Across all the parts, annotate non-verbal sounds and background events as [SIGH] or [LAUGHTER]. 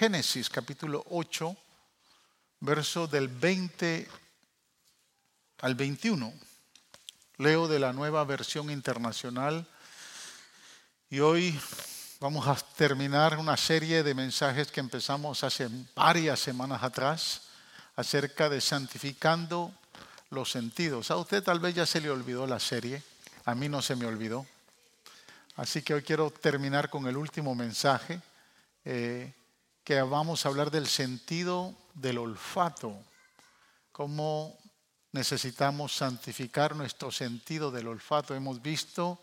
Génesis capítulo 8, verso del 20 al 21. Leo de la nueva versión internacional y hoy vamos a terminar una serie de mensajes que empezamos hace varias semanas atrás acerca de santificando los sentidos. A usted tal vez ya se le olvidó la serie, a mí no se me olvidó. Así que hoy quiero terminar con el último mensaje, eh, que vamos a hablar del sentido del olfato, cómo necesitamos santificar nuestro sentido del olfato. Hemos visto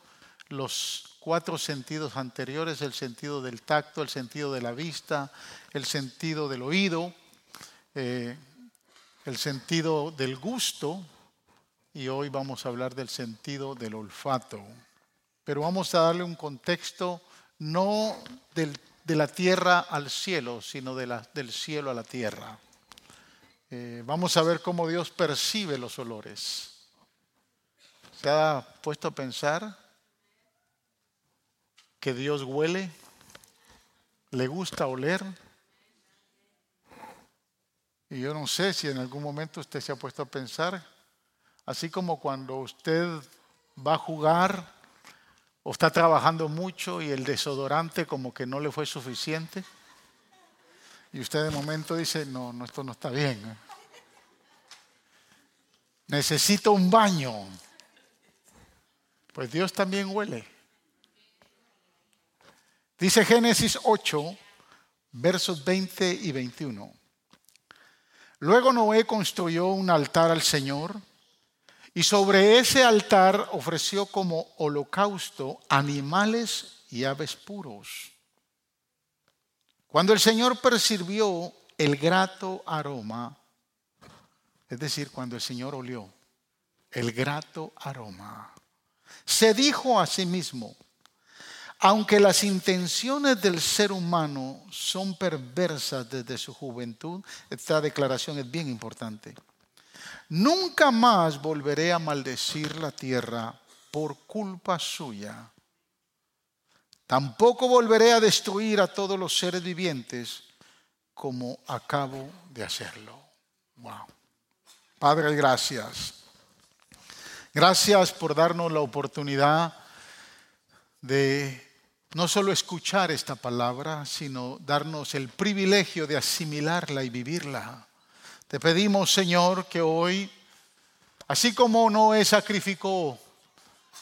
los cuatro sentidos anteriores, el sentido del tacto, el sentido de la vista, el sentido del oído, eh, el sentido del gusto y hoy vamos a hablar del sentido del olfato. Pero vamos a darle un contexto no de la tierra al cielo, sino de la, del cielo a la tierra. Eh, vamos a ver cómo Dios percibe los olores. ¿Se ha puesto a pensar que Dios huele? ¿Le gusta oler? Y yo no sé si en algún momento usted se ha puesto a pensar, así como cuando usted va a jugar o está trabajando mucho y el desodorante como que no le fue suficiente. Y usted de momento dice, no, no esto no está bien. ¿eh? Necesito un baño. Pues Dios también huele. Dice Génesis 8, versos 20 y 21. Luego Noé construyó un altar al Señor y sobre ese altar ofreció como holocausto animales y aves puros. Cuando el Señor percibió el grato aroma, es decir, cuando el Señor olió el grato aroma, se dijo a sí mismo, aunque las intenciones del ser humano son perversas desde su juventud, esta declaración es bien importante. Nunca más volveré a maldecir la tierra por culpa suya. Tampoco volveré a destruir a todos los seres vivientes como acabo de hacerlo. Wow. Padre, gracias. Gracias por darnos la oportunidad de no solo escuchar esta palabra, sino darnos el privilegio de asimilarla y vivirla. Te pedimos, Señor, que hoy, así como Noé sacrificó,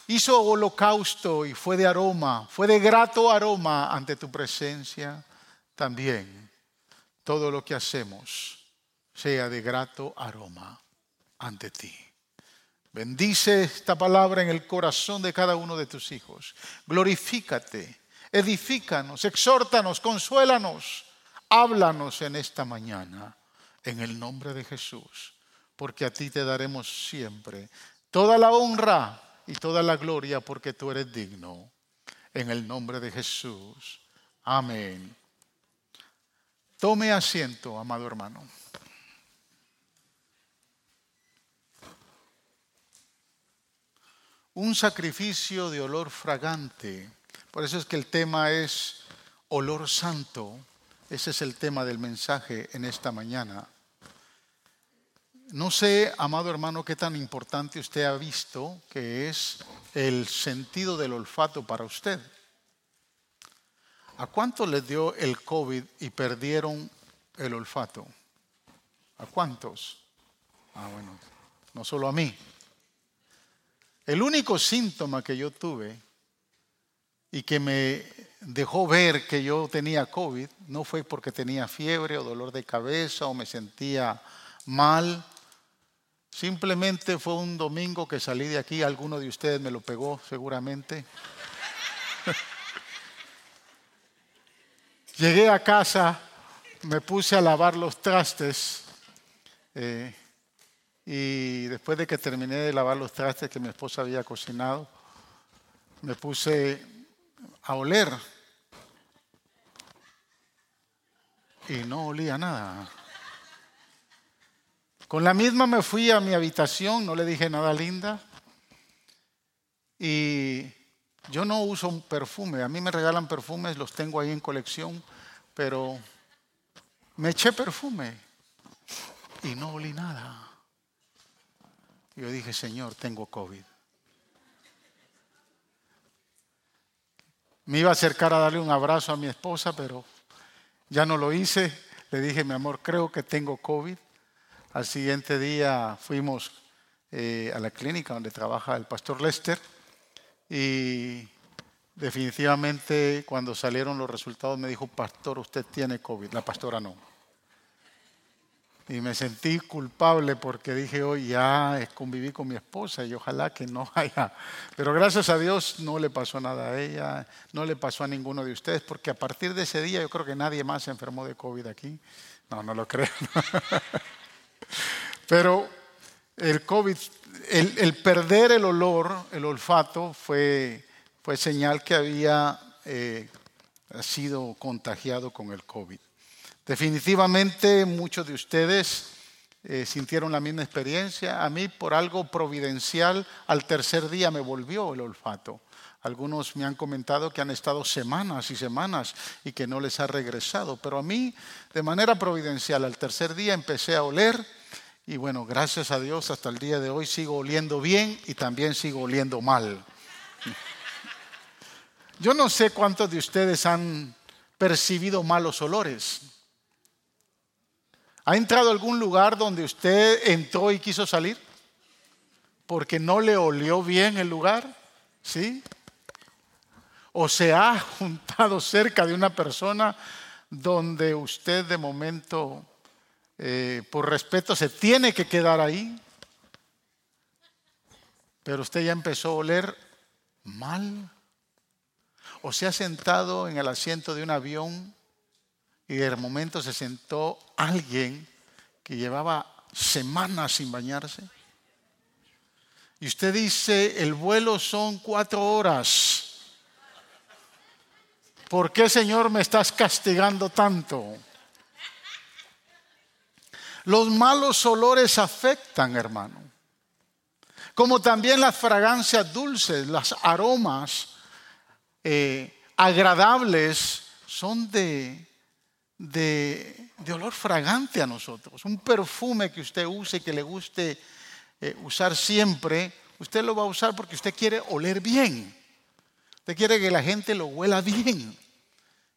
hizo holocausto y fue de aroma, fue de grato aroma ante tu presencia, también todo lo que hacemos sea de grato aroma ante ti. Bendice esta palabra en el corazón de cada uno de tus hijos. Glorifícate, edifícanos, exhórtanos, consuélanos, háblanos en esta mañana, en el nombre de Jesús, porque a ti te daremos siempre toda la honra y toda la gloria, porque tú eres digno. En el nombre de Jesús. Amén. Tome asiento, amado hermano. un sacrificio de olor fragante. Por eso es que el tema es olor santo. Ese es el tema del mensaje en esta mañana. No sé, amado hermano, qué tan importante usted ha visto que es el sentido del olfato para usted. ¿A cuánto les dio el COVID y perdieron el olfato? ¿A cuántos? Ah, bueno, no solo a mí. El único síntoma que yo tuve y que me dejó ver que yo tenía COVID no fue porque tenía fiebre o dolor de cabeza o me sentía mal. Simplemente fue un domingo que salí de aquí, alguno de ustedes me lo pegó seguramente. [LAUGHS] Llegué a casa, me puse a lavar los trastes. Eh, y después de que terminé de lavar los trastes que mi esposa había cocinado, me puse a oler. Y no olía nada. Con la misma me fui a mi habitación, no le dije nada linda. Y yo no uso un perfume, a mí me regalan perfumes, los tengo ahí en colección, pero Me eché perfume y no olí nada. Yo dije, Señor, tengo COVID. Me iba a acercar a darle un abrazo a mi esposa, pero ya no lo hice. Le dije, mi amor, creo que tengo COVID. Al siguiente día fuimos eh, a la clínica donde trabaja el pastor Lester y definitivamente cuando salieron los resultados me dijo, pastor, usted tiene COVID. La pastora no. Y me sentí culpable porque dije, hoy ya conviví con mi esposa y ojalá que no [LAUGHS] haya. Pero gracias a Dios no le pasó nada a ella, no le pasó a ninguno de ustedes, porque a partir de ese día yo creo que nadie más se enfermó de COVID aquí. No, no lo creo. [LAUGHS] Pero el COVID, el, perder el olor, el olfato, fue, fue señal que había eh, sido contagiado con el COVID. Definitivamente muchos de ustedes eh, sintieron la misma experiencia. A mí por algo providencial al tercer día me volvió el olfato. Algunos me han comentado que han estado semanas y semanas y que no les ha regresado, pero a mí de manera providencial al tercer día empecé a oler y bueno, gracias a Dios hasta el día de hoy sigo oliendo bien y también sigo oliendo mal. Yo no sé cuántos de ustedes han percibido malos olores. ¿Ha entrado a algún lugar donde usted entró y quiso salir? Porque no le olió bien el lugar, ¿sí? O se ha [LAUGHS] juntado cerca de una persona donde usted de momento, eh, por respeto, se tiene que quedar ahí, pero usted ya empezó a oler mal. O se ha sentado en el asiento de un avión y de momento se sentó alguien que llevaba semanas sin bañarse. Y usted dice, el vuelo son cuatro horas. ¿Por qué, Señor, me estás castigando tanto? Los malos olores afectan, hermano. Como también las fragancias dulces, las aromas eh, agradables son de de, olor fragante a nosotros. Un perfume que usted use, que le guste eh, usar siempre, usted lo va a usar porque usted quiere oler bien. Usted quiere que la gente lo huela bien.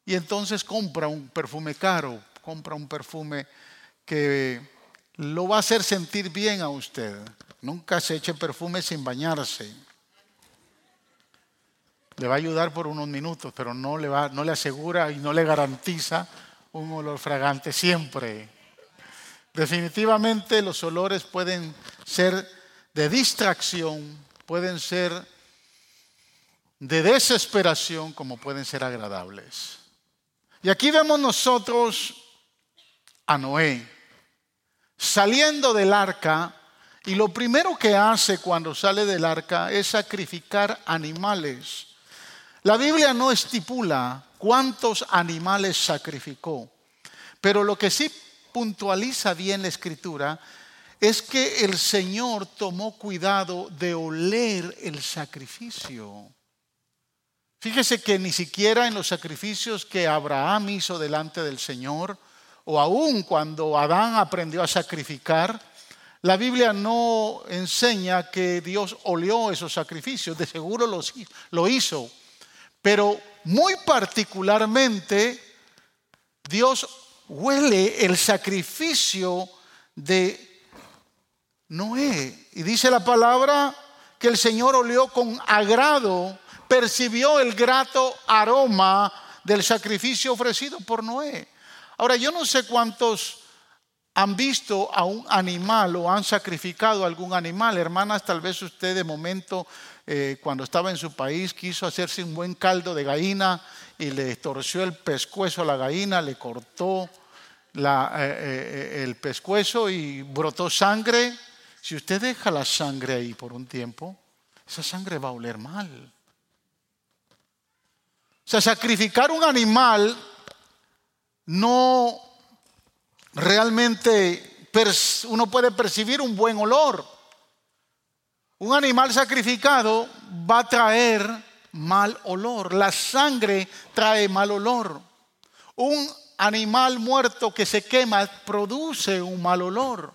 Y entonces compra un perfume caro, compra un perfume que lo va a hacer sentir bien a usted. Nunca se eche perfume sin bañarse. Le va a ayudar por unos minutos, pero no le, va, no le asegura y no le garantiza un olor fragante siempre. Definitivamente los olores pueden ser de distracción, pueden ser de desesperación, como pueden ser agradables. Y aquí vemos nosotros a Noé saliendo del arca y lo primero que hace cuando sale del arca es sacrificar animales. La Biblia no estipula cuántos animales sacrificó. Pero lo que sí puntualiza bien la escritura es que el Señor tomó cuidado de oler el sacrificio. Fíjese que ni siquiera en los sacrificios que Abraham hizo delante del Señor, o aún cuando Adán aprendió a sacrificar, la Biblia no enseña que Dios olió esos sacrificios, de seguro lo hizo, pero muy particularmente Dios huele el sacrificio de Noé. Y dice la palabra que el Señor olió con agrado, percibió el grato aroma del sacrificio ofrecido por Noé. Ahora, yo no sé cuántos han visto a un animal o han sacrificado a algún animal. Hermanas, tal vez usted de momento eh, cuando estaba en su país, quiso hacerse un buen caldo de gallina y le torció el pescuezo a la gallina, le cortó eh, eh, el pescuezo y brotó sangre. Si usted deja la sangre ahí por un tiempo, esa sangre va a oler mal. O sea, sacrificar un animal no realmente uno puede percibir un buen olor. Un animal sacrificado va a traer mal olor. La sangre trae mal olor. Un animal muerto que se quema produce un mal olor.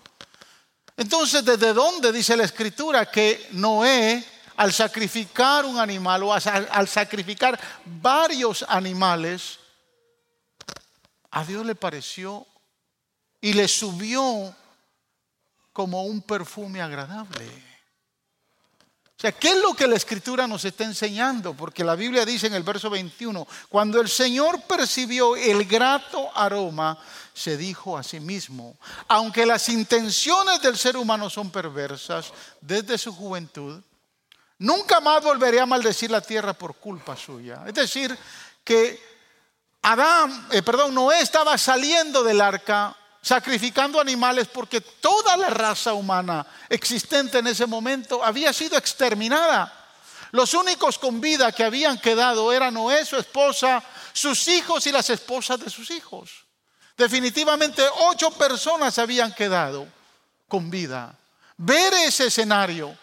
Entonces, ¿desde dónde dice la escritura que Noé, al sacrificar un animal o al sacrificar varios animales, a Dios le pareció y le subió como un perfume agradable? O sea, ¿qué es lo que la escritura nos está enseñando? Porque la Biblia dice en el verso 21, cuando el Señor percibió el grato aroma, se dijo a sí mismo, aunque las intenciones del ser humano son perversas desde su juventud, nunca más volveré a maldecir la tierra por culpa suya. Es decir, que Adán, eh, perdón, Noé estaba saliendo del arca sacrificando animales porque toda la raza humana existente en ese momento había sido exterminada. Los únicos con vida que habían quedado eran Noé, su esposa, sus hijos y las esposas de sus hijos. Definitivamente ocho personas habían quedado con vida. Ver ese escenario,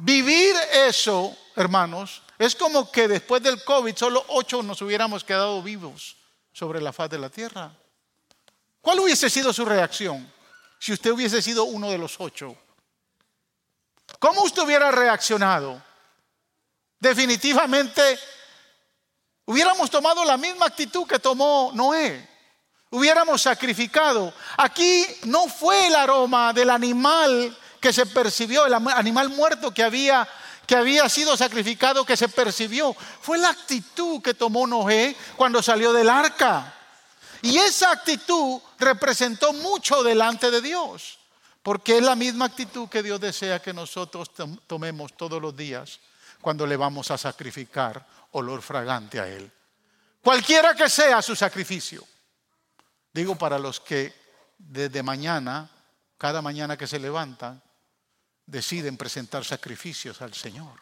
vivir eso, hermanos, es como que después del COVID solo ocho nos hubiéramos quedado vivos sobre la faz de la tierra. ¿Cuál hubiese sido su reacción si usted hubiese sido uno de los ocho? ¿Cómo usted hubiera reaccionado? Definitivamente hubiéramos tomado la misma actitud que tomó Noé. Hubiéramos sacrificado. Aquí no fue el aroma del animal que se percibió, el animal muerto que había que había sido sacrificado que se percibió. Fue la actitud que tomó Noé cuando salió del arca. Y esa actitud representó mucho delante de Dios, porque es la misma actitud que Dios desea que nosotros tomemos todos los días cuando le vamos a sacrificar olor fragante a Él. Cualquiera que sea su sacrificio. Digo para los que desde mañana, cada mañana que se levantan, deciden presentar sacrificios al Señor.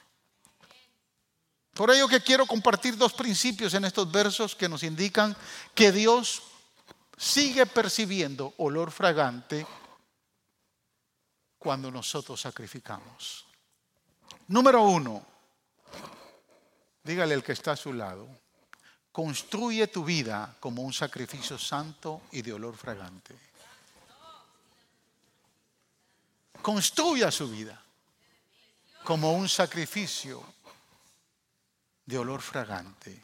Por ello que quiero compartir dos principios en estos versos que nos indican que Dios sigue percibiendo olor fragante cuando nosotros sacrificamos. Número uno, dígale al que está a su lado, construye tu vida como un sacrificio santo y de olor fragante. Construya su vida como un sacrificio de olor fragante.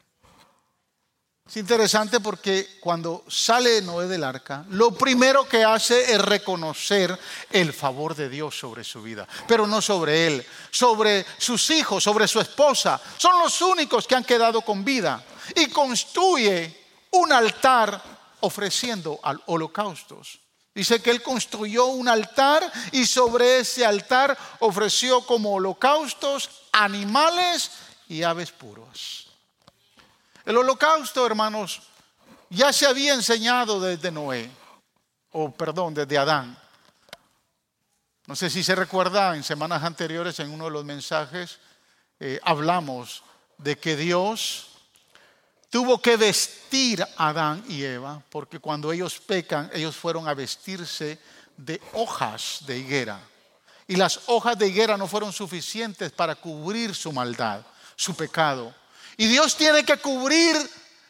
Es interesante porque cuando sale Noé del arca, lo primero que hace es reconocer el favor de Dios sobre su vida, pero no sobre él, sobre sus hijos, sobre su esposa. Son los únicos que han quedado con vida y construye un altar ofreciendo al holocaustos. Dice que él construyó un altar y sobre ese altar ofreció como holocaustos animales y aves puros. El holocausto, hermanos, ya se había enseñado desde Noé, o perdón, desde Adán. No sé si se recuerda, en semanas anteriores, en uno de los mensajes, eh, hablamos de que Dios tuvo que vestir a Adán y Eva, porque cuando ellos pecan, ellos fueron a vestirse de hojas de higuera. Y las hojas de higuera no fueron suficientes para cubrir su maldad, su pecado. Y Dios tiene que cubrir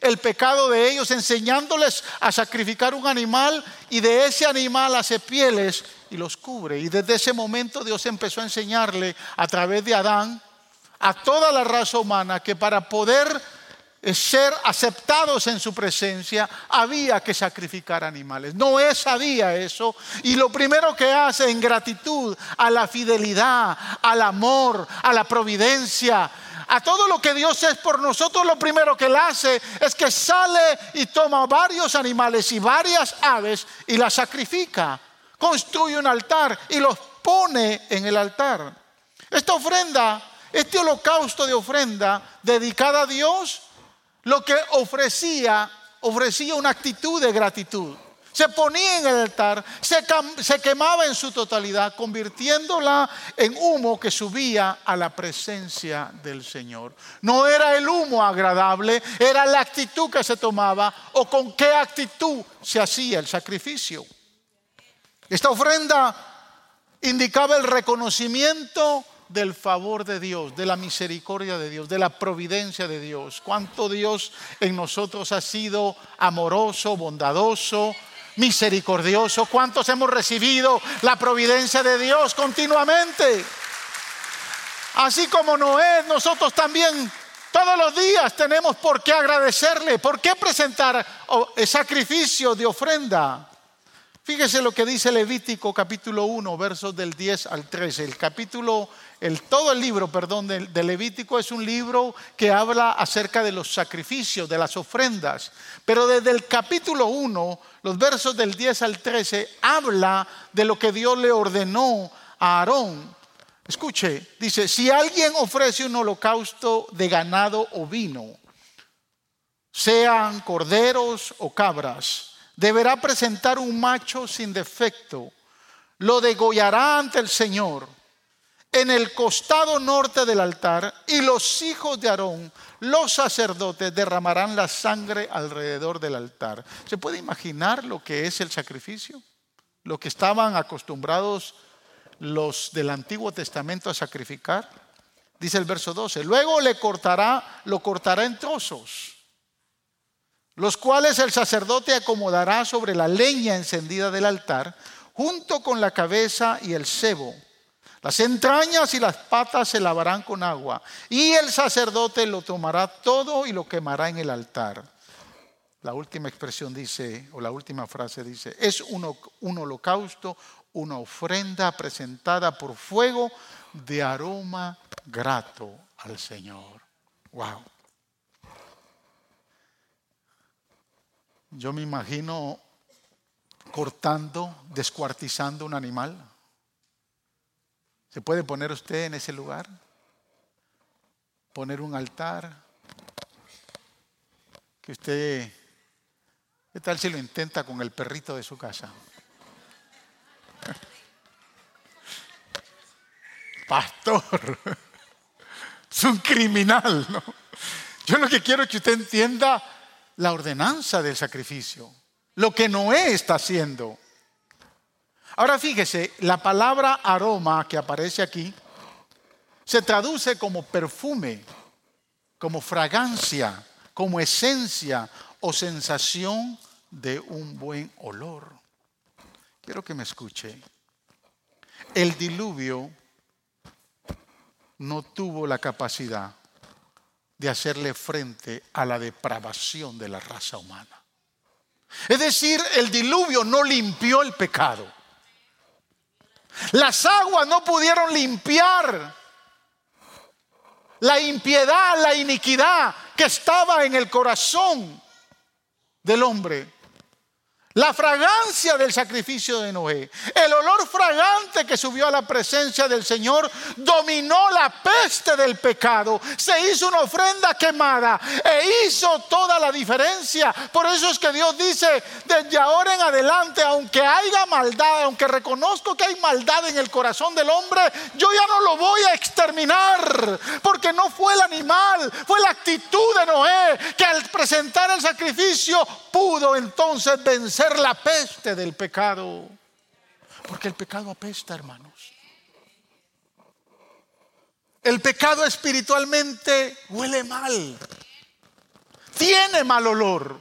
el pecado de ellos enseñándoles a sacrificar un animal y de ese animal hace pieles y los cubre. Y desde ese momento Dios empezó a enseñarle a través de Adán a toda la raza humana que para poder ser aceptados en su presencia, había que sacrificar animales. Noé sabía eso y lo primero que hace en gratitud a la fidelidad, al amor, a la providencia, a todo lo que Dios es por nosotros, lo primero que Él hace es que sale y toma varios animales y varias aves y las sacrifica. Construye un altar y los pone en el altar. Esta ofrenda, este holocausto de ofrenda dedicada a Dios, lo que ofrecía, ofrecía una actitud de gratitud se ponía en el altar, se, quemaba en su totalidad, convirtiéndola en humo que subía a la presencia del Señor. No era el humo agradable, era la actitud que se tomaba o con qué actitud se hacía el sacrificio. Esta ofrenda indicaba el reconocimiento del favor de Dios, de la misericordia de Dios, de la providencia de Dios. Cuánto Dios en nosotros ha sido amoroso, bondadoso, misericordioso. Cuántos hemos recibido la providencia de Dios continuamente. Así como Noé, nosotros también todos los días tenemos por qué agradecerle, por qué presentar sacrificio de ofrenda. Fíjese lo que dice Levítico capítulo 1, versos del 10 al 13. El capítulo, el, todo el libro, perdón, de, Levítico es un libro que habla acerca de los sacrificios, de las ofrendas. Pero desde el capítulo 1, los versos del 10 al 13, habla de lo que Dios le ordenó a Aarón. Escuche, dice, si alguien ofrece un holocausto de ganado o vino, sean corderos o cabras, deberá presentar un macho sin defecto. Lo degollará ante el Señor en el costado norte del altar y los hijos de Aarón, los sacerdotes, derramarán la sangre alrededor del altar. ¿Se puede imaginar lo que es el sacrificio? Lo que estaban acostumbrados los del Antiguo Testamento a sacrificar. Dice el verso 12, luego le cortará, lo cortará en trozos los cuales el sacerdote acomodará sobre la leña encendida del altar, junto con la cabeza y el cebo. Las entrañas y las patas se lavarán con agua, y el sacerdote lo tomará todo y lo quemará en el altar. La última expresión dice, o la última frase dice, es un, un holocausto, una ofrenda presentada por fuego de aroma grato al Señor. Wow. Yo me imagino cortando, descuartizando un animal. ¿Se puede poner usted en ese lugar? Poner un altar. Que usted, ¿qué tal si lo intenta con el perrito de su casa? [LAUGHS] Pastor, es un criminal, ¿no? Yo lo que quiero es que usted entienda la ordenanza del sacrificio, lo que Noé está haciendo. Ahora fíjese, la palabra aroma que aparece aquí se traduce como perfume, como fragancia, como esencia o sensación de un buen olor. Quiero que me escuche. El diluvio no tuvo la capacidad de hacerle frente a la depravación de la raza humana. Es decir, el diluvio no limpió el pecado. Las aguas no pudieron limpiar la impiedad, la iniquidad que estaba en el corazón del hombre. La fragancia del sacrificio de Noé, el olor fragante que subió a la presencia del Señor, dominó la peste del pecado. Se hizo una ofrenda quemada e hizo toda la diferencia. Por eso es que Dios dice, desde ahora en adelante, aunque haya maldad, aunque reconozco que hay maldad en el corazón del hombre, yo ya no lo voy a exterminar. Porque no fue el animal, fue la actitud de Noé que al presentar el sacrificio pudo entonces vencer la peste del pecado. Porque el pecado apesta, hermanos. El pecado espiritualmente huele mal. Tiene mal olor.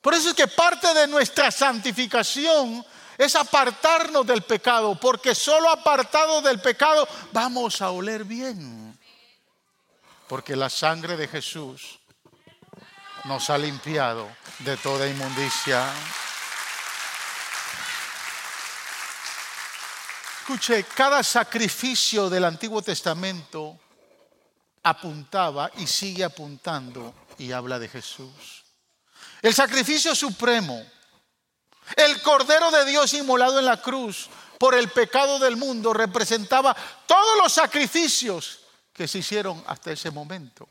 Por eso es que parte de nuestra santificación es apartarnos del pecado, porque solo apartado del pecado vamos a oler bien. Porque la sangre de Jesús nos ha limpiado de toda inmundicia. Escuche, cada sacrificio del Antiguo Testamento apuntaba y sigue apuntando y habla de Jesús. El sacrificio supremo, el Cordero de Dios inmolado en la cruz por el pecado del mundo, representaba todos los sacrificios que se hicieron hasta ese momento.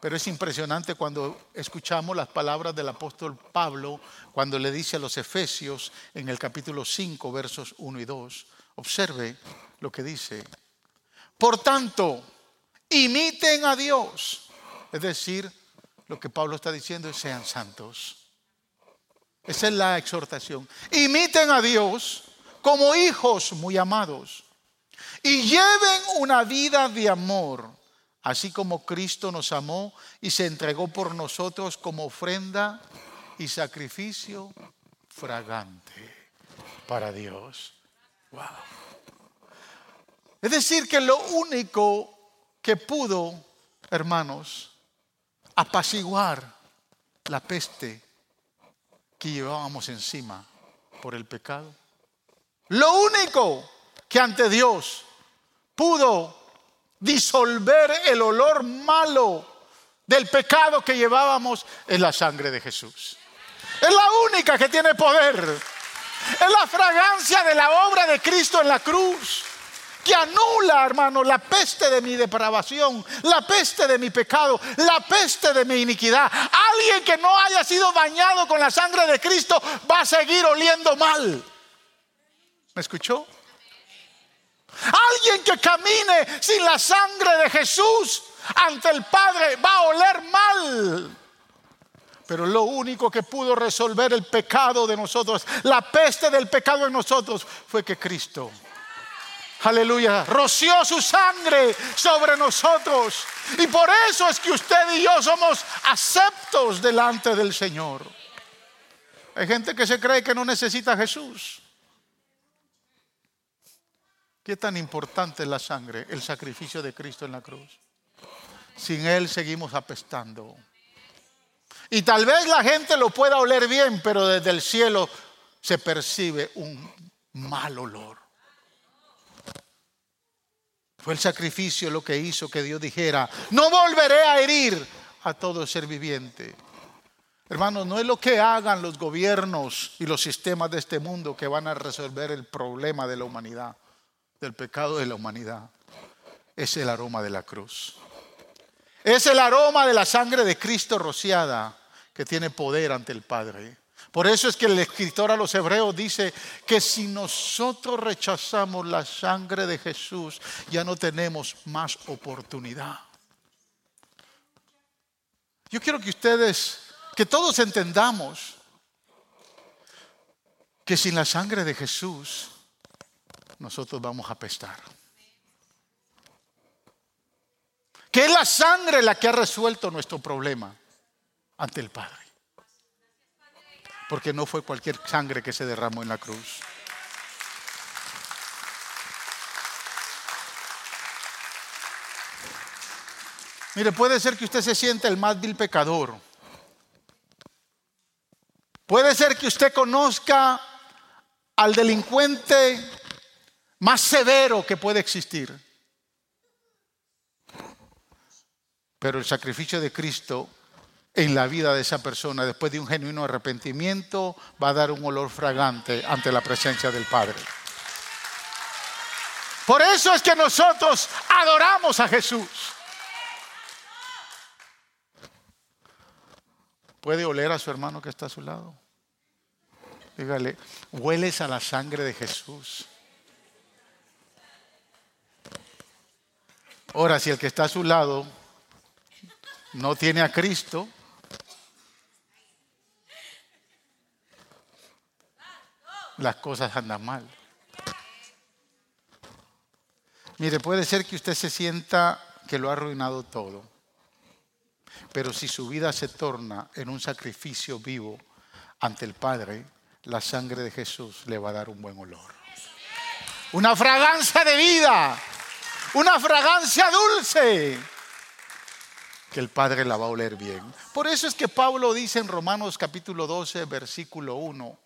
Pero es impresionante cuando escuchamos las palabras del apóstol Pablo cuando le dice a los Efesios en el capítulo 5, versos 1 y 2. Observe lo que dice. Por tanto, imiten a Dios. Es decir, lo que Pablo está diciendo es sean santos. Esa es la exhortación. Imiten a Dios como hijos muy amados y lleven una vida de amor, así como Cristo nos amó y se entregó por nosotros como ofrenda y sacrificio fragante para Dios. Wow. Es decir, que lo único que pudo, hermanos, apaciguar la peste que llevábamos encima por el pecado. Lo único que ante Dios pudo disolver el olor malo del pecado que llevábamos es la sangre de Jesús. Es la única que tiene poder. Es la fragancia de la obra de Cristo en la cruz que anula, hermano, la peste de mi depravación, la peste de mi pecado, la peste de mi iniquidad. Alguien que no haya sido bañado con la sangre de Cristo va a seguir oliendo mal. ¿Me escuchó? Alguien que camine sin la sangre de Jesús ante el Padre va a oler mal. Pero lo único que pudo resolver el pecado de nosotros, la peste del pecado en nosotros, fue que Cristo aleluya, roció su sangre sobre nosotros. Y por eso es que usted y yo somos aceptos delante del Señor. Hay gente que se cree que no necesita a Jesús. ¿Qué tan importante es la sangre, el sacrificio de Cristo en la cruz? Sin Él seguimos apestando. Y tal vez la gente lo pueda oler bien, pero desde el cielo se percibe un mal olor. Fue el sacrificio lo que hizo que Dios dijera, no volveré a herir a todo ser viviente. Hermanos, no es lo que hagan los gobiernos y los sistemas de este mundo que van a resolver el problema de la humanidad, del pecado de la humanidad. Es el aroma de la cruz. Es el aroma de la sangre de Cristo rociada que tiene poder ante el Padre. Por eso es que el escritor a los hebreos dice que si nosotros rechazamos la sangre de Jesús, ya no tenemos más oportunidad. Yo quiero que ustedes, que todos entendamos que sin la sangre de Jesús, nosotros vamos a pestar. Que es la sangre la que ha resuelto nuestro problema ante el Padre porque no fue cualquier sangre que se derramó en la cruz. Mire, puede ser que usted se sienta el más vil pecador. Puede ser que usted conozca al delincuente más severo que puede existir. Pero el sacrificio de Cristo en la vida de esa persona, después de un genuino arrepentimiento, va a dar un olor fragante ante la presencia del Padre. Por eso es que nosotros adoramos a Jesús. ¿Puede oler a su hermano que está a su lado? Dígale, hueles a la sangre de Jesús. Ahora, si el que está a su lado no tiene a Cristo, las cosas andan mal. Mire, puede ser que usted se sienta que lo ha arruinado todo, pero si su vida se torna en un sacrificio vivo ante el Padre, la sangre de Jesús le va a dar un buen olor. Una fragancia de vida, una fragancia dulce, que el Padre la va a oler bien. Por eso es que Pablo dice en Romanos capítulo 12, versículo 1,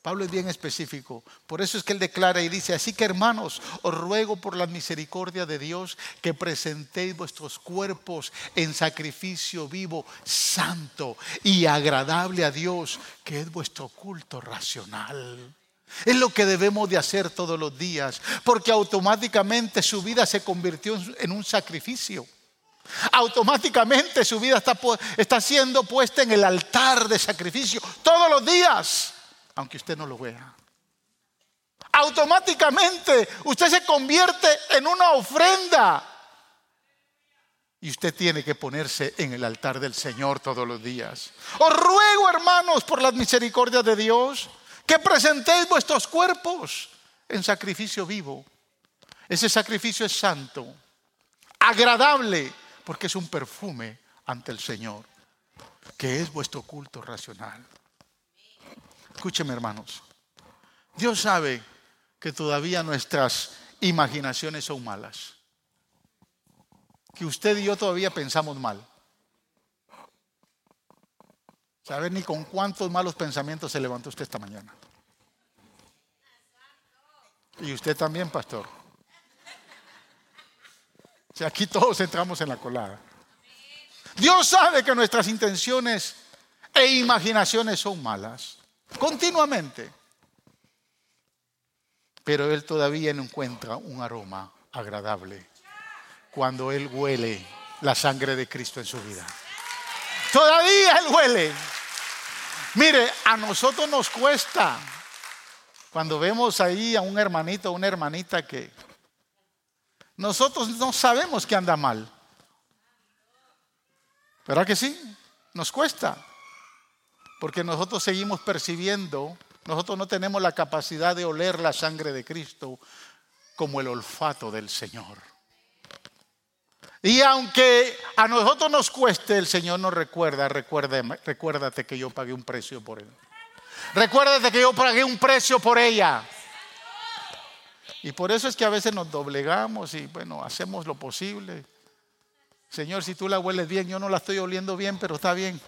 Pablo es bien específico. Por eso es que él declara y dice, así que hermanos, os ruego por la misericordia de Dios que presentéis vuestros cuerpos en sacrificio vivo, santo y agradable a Dios, que es vuestro culto racional. Es lo que debemos de hacer todos los días, porque automáticamente su vida se convirtió en un sacrificio. Automáticamente su vida está, está siendo puesta en el altar de sacrificio todos los días aunque usted no lo vea. Automáticamente usted se convierte en una ofrenda. Y usted tiene que ponerse en el altar del Señor todos los días. Os ruego, hermanos, por las misericordias de Dios, que presentéis vuestros cuerpos en sacrificio vivo. Ese sacrificio es santo, agradable, porque es un perfume ante el Señor, que es vuestro culto racional. Escúcheme, hermanos. Dios sabe que todavía nuestras imaginaciones son malas. Que usted y yo todavía pensamos mal. ¿Sabe ni con cuántos malos pensamientos se levantó usted esta mañana? Y usted también, pastor. Si aquí todos entramos en la colada. Dios sabe que nuestras intenciones e imaginaciones son malas. Continuamente. Pero Él todavía no encuentra un aroma agradable cuando Él huele la sangre de Cristo en su vida. Todavía Él huele. Mire, a nosotros nos cuesta cuando vemos ahí a un hermanito o una hermanita que nosotros no sabemos que anda mal. ¿Verdad que sí? Nos cuesta. Porque nosotros seguimos percibiendo, nosotros no tenemos la capacidad de oler la sangre de Cristo como el olfato del Señor. Y aunque a nosotros nos cueste, el Señor nos recuerda, recuérdate que yo pagué un precio por él. Recuérdate que yo pagué un precio por ella. Y por eso es que a veces nos doblegamos y bueno, hacemos lo posible. Señor, si tú la hueles bien, yo no la estoy oliendo bien, pero está bien.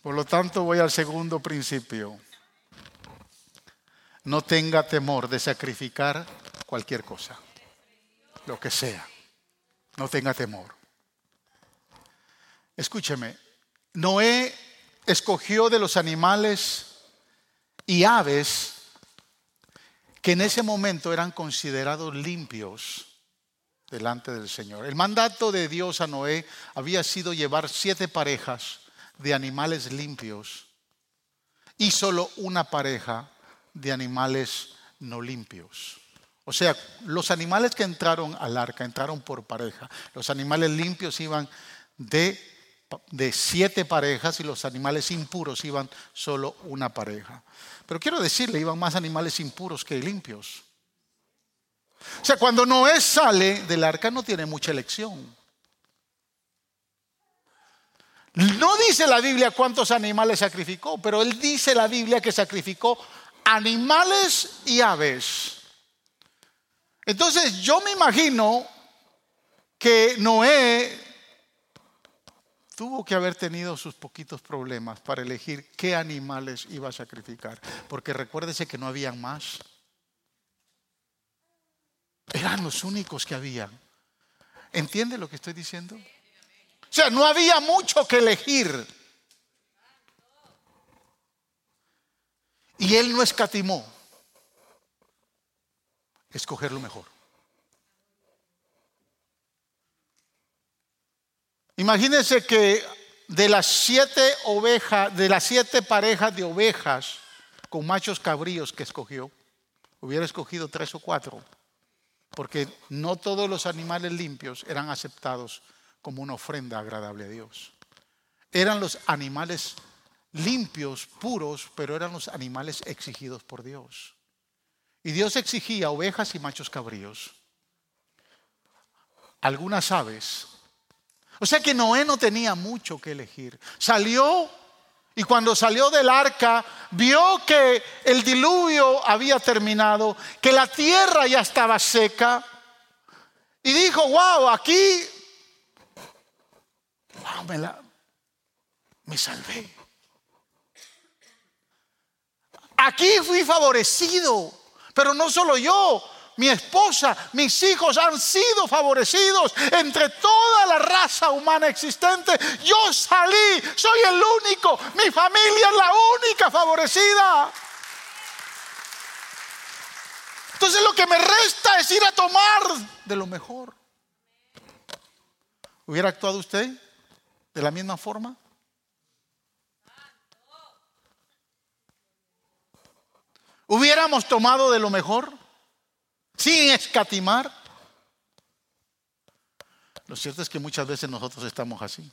Por lo tanto, voy al segundo principio. No tenga temor de sacrificar cualquier cosa, lo que sea. No tenga temor. Escúcheme, Noé escogió de los animales y aves que en ese momento eran considerados limpios delante del Señor. El mandato de Dios a Noé había sido llevar siete parejas de animales limpios y solo una pareja de animales no limpios. O sea, los animales que entraron al arca entraron por pareja. Los animales limpios iban de de siete parejas y los animales impuros iban solo una pareja. Pero quiero decirle, iban más animales impuros que limpios. O sea, cuando Noé sale del arca no tiene mucha elección. No dice la Biblia cuántos animales sacrificó, pero él dice la Biblia que sacrificó animales y aves. Entonces yo me imagino que Noé tuvo que haber tenido sus poquitos problemas para elegir qué animales iba a sacrificar, porque recuérdese que no habían más. Eran los únicos que habían. ¿Entiende lo que estoy diciendo? O sea, no había mucho que elegir. Y él no escatimó escoger lo mejor. Imagínense que de las siete ovejas, de las siete parejas de ovejas con machos cabríos que escogió, hubiera escogido tres o cuatro, porque no todos los animales limpios eran aceptados como una ofrenda agradable a Dios. Eran los animales limpios, puros, pero eran los animales exigidos por Dios. Y Dios exigía ovejas y machos cabríos. Algunas aves o sea que Noé no tenía mucho que elegir. Salió y cuando salió del arca vio que el diluvio había terminado, que la tierra ya estaba seca. Y dijo, wow, aquí, wow, me, la, me salvé. Aquí fui favorecido, pero no solo yo, mi esposa, mis hijos han sido favorecidos entre toda la raza humana existente. Yo salí, soy el único, mi familia es la única favorecida. Entonces lo que me resta es ir a tomar de lo mejor. ¿Hubiera actuado usted de la misma forma? ¿Hubiéramos tomado de lo mejor? sin escatimar. Lo cierto es que muchas veces nosotros estamos así.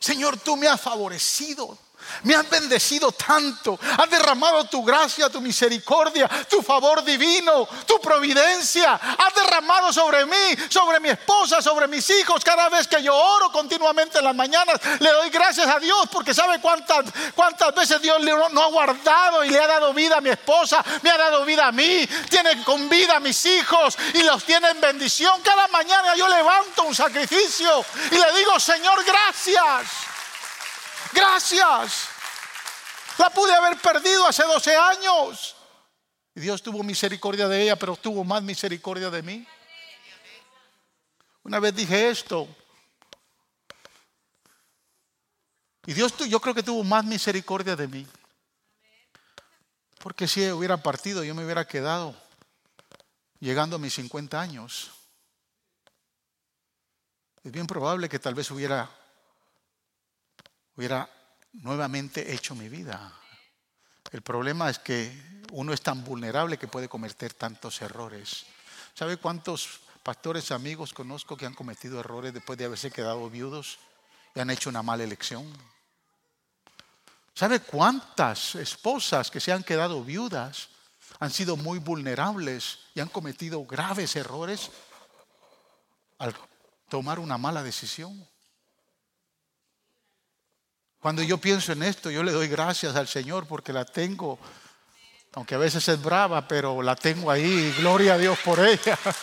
Señor, tú me has favorecido. Me has bendecido tanto. Has derramado tu gracia, tu misericordia, tu favor divino, tu providencia. Has derramado sobre mí, sobre mi esposa, sobre mis hijos. Cada vez que yo oro continuamente en las mañanas, le doy gracias a Dios porque sabe cuántas, cuántas veces Dios no ha guardado y le ha dado vida a mi esposa, me ha dado vida a mí, tiene con vida a mis hijos y los tiene en bendición. Cada mañana yo levanto un sacrificio y le digo, Señor, gracias. Gracias. La pude haber perdido hace 12 años. Y Dios tuvo misericordia de ella, pero tuvo más misericordia de mí. Una vez dije esto. Y Dios yo creo que tuvo más misericordia de mí. Porque si hubiera partido, yo me hubiera quedado llegando a mis 50 años. Es bien probable que tal vez hubiera hubiera nuevamente hecho mi vida. El problema es que uno es tan vulnerable que puede cometer tantos errores. ¿Sabe cuántos pastores amigos conozco que han cometido errores después de haberse quedado viudos y han hecho una mala elección? ¿Sabe cuántas esposas que se han quedado viudas han sido muy vulnerables y han cometido graves errores al tomar una mala decisión? Cuando yo pienso en esto, yo le doy gracias al Señor porque la tengo, aunque a veces es brava, pero la tengo ahí. Gloria a Dios por ella. [LAUGHS]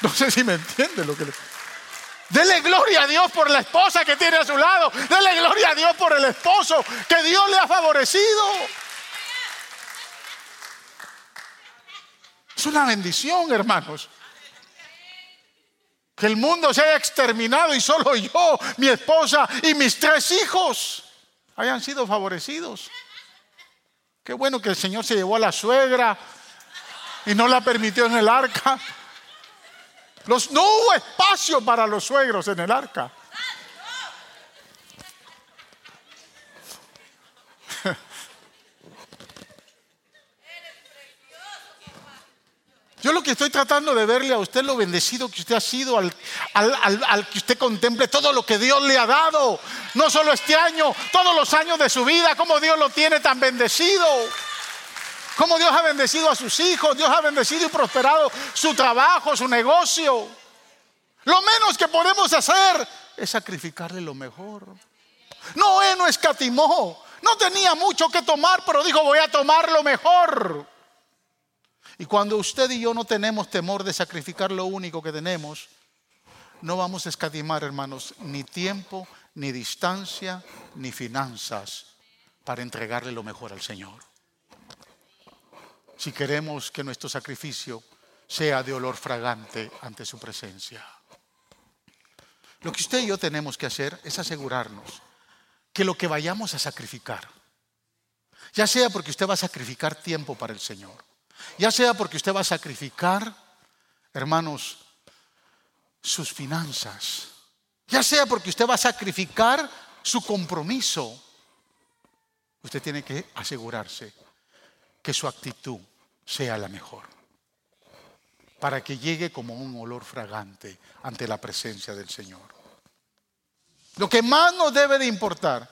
No sé si me entiende lo que le... Dele gloria a Dios por la esposa que tiene a su lado. Dele gloria a Dios por el esposo que Dios le ha favorecido. Es una bendición, hermanos que el mundo se haya exterminado y solo yo, mi esposa y mis tres hijos hayan sido favorecidos. Qué bueno que el Señor se llevó a la suegra y no la permitió en el arca. No hubo espacio para los suegros en el arca. Yo lo que estoy tratando de verle a usted lo bendecido que usted ha sido al, que usted contemple todo lo que Dios le ha dado. No solo este año, todos los años de su vida, como Dios lo tiene tan bendecido. Como Dios ha bendecido a sus hijos, Dios ha bendecido y prosperado su trabajo, su negocio. Lo menos que podemos hacer es sacrificarle lo mejor. Noé no escatimó, no tenía mucho que tomar, pero dijo voy a tomar lo mejor. Y cuando usted y yo no tenemos temor de sacrificar lo único que tenemos, no vamos a escatimar, hermanos, ni tiempo, ni distancia, ni finanzas para entregarle lo mejor al Señor. Si queremos que nuestro sacrificio sea de olor fragante ante su presencia. Lo que usted y yo tenemos que hacer es asegurarnos que lo que vayamos a sacrificar, ya sea porque usted va a sacrificar tiempo para el Señor, ya sea porque usted va a sacrificar, hermanos, sus finanzas. Ya sea porque usted va a sacrificar su compromiso. Usted tiene que asegurarse que su actitud sea la mejor. Para que llegue como un olor fragante ante la presencia del Señor. Lo que más nos debe de importar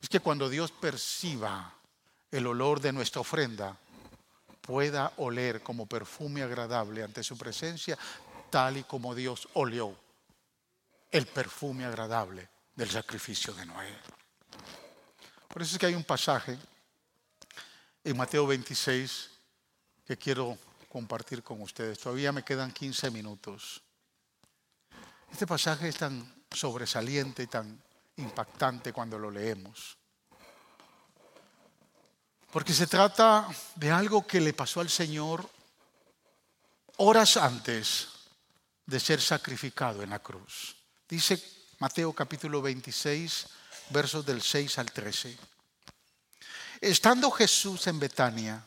es que cuando Dios perciba el olor de nuestra ofrenda, pueda oler como perfume agradable ante su presencia, tal y como Dios olió el perfume agradable del sacrificio de Noé. Por eso es que hay un pasaje en Mateo 26 que quiero compartir con ustedes. Todavía me quedan 15 minutos. Este pasaje es tan sobresaliente y tan impactante cuando lo leemos. Porque se trata de algo que le pasó al Señor horas antes de ser sacrificado en la cruz. Dice Mateo capítulo 26, versos del 6 al 13. Estando Jesús en Betania,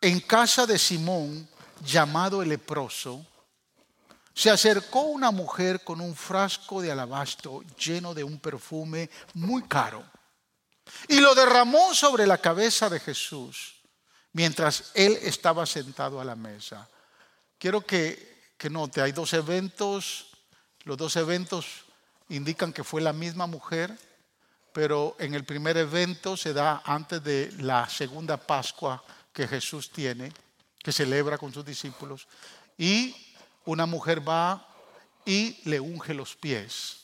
en casa de Simón, llamado el leproso, se acercó una mujer con un frasco de alabastro lleno de un perfume muy caro y lo derramó sobre la cabeza de Jesús mientras él estaba sentado a la mesa. Quiero que, note, hay dos eventos, los dos eventos indican que fue la misma mujer, pero en el primer evento se da antes de la segunda Pascua que Jesús tiene, que celebra con sus discípulos, y una mujer va y le unge los pies.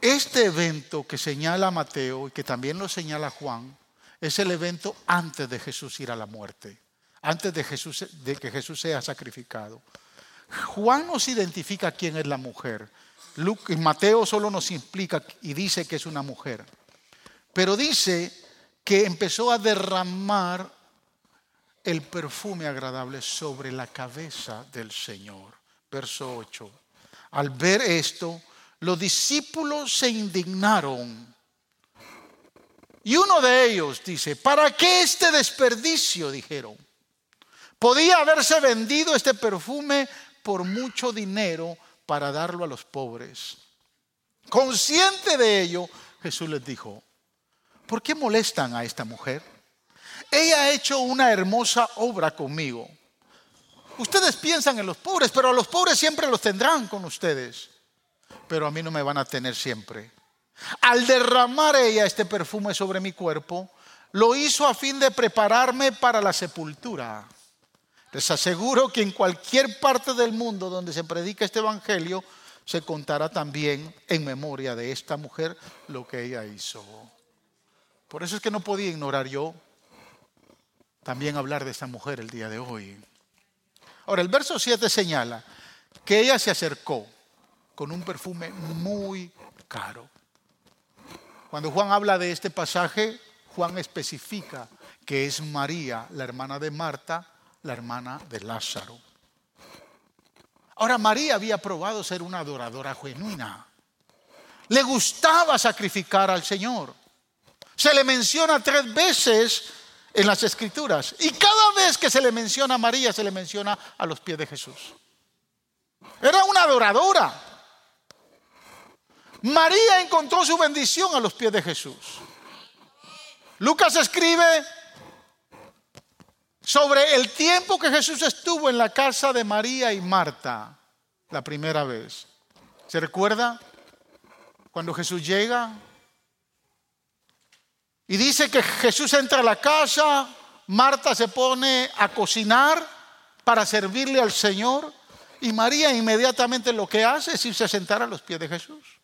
Este evento que señala Mateo y que también lo señala Juan, es el evento antes de Jesús ir a la muerte, antes de, Jesús, de que Jesús sea sacrificado. Juan nos identifica quién es la mujer. Mateo solo nos implica y dice que es una mujer. Pero dice que empezó a derramar el perfume agradable sobre la cabeza del Señor. Verso 8. Al ver esto, los discípulos se indignaron. Y uno de ellos dice, ¿para qué este desperdicio? Dijeron. Podía haberse vendido este perfume por mucho dinero para darlo a los pobres. Consciente de ello, Jesús les dijo, ¿por qué molestan a esta mujer? Ella ha hecho una hermosa obra conmigo. Ustedes piensan en los pobres, pero a los pobres siempre los tendrán con ustedes. Pero a mí no me van a tener siempre. Al derramar ella este perfume sobre mi cuerpo, lo hizo a fin de prepararme para la sepultura. Les aseguro que en cualquier parte del mundo donde se predica este evangelio, se contará también en memoria de esta mujer lo que ella hizo. Por eso es que no podía ignorar yo también hablar de esta mujer el día de hoy. Ahora, el verso 7 señala que ella se acercó con un perfume muy caro. Cuando Juan habla de este pasaje, Juan especifica que es María, la hermana de Marta, la hermana de Lázaro. Ahora, María había probado ser una adoradora genuina. Le gustaba sacrificar al Señor. Se le menciona tres veces en las escrituras. Y cada vez que se le menciona a María, se le menciona a los pies de Jesús. Era una adoradora. María encontró su bendición a los pies de Jesús. Lucas escribe sobre el tiempo que Jesús estuvo en la casa de María y Marta la primera vez. ¿Se recuerda? Cuando Jesús llega, y dice que Jesús entra a la casa, Marta se pone a cocinar para servirle al Señor y María inmediatamente lo que hace es irse a sentar a los pies de Jesús.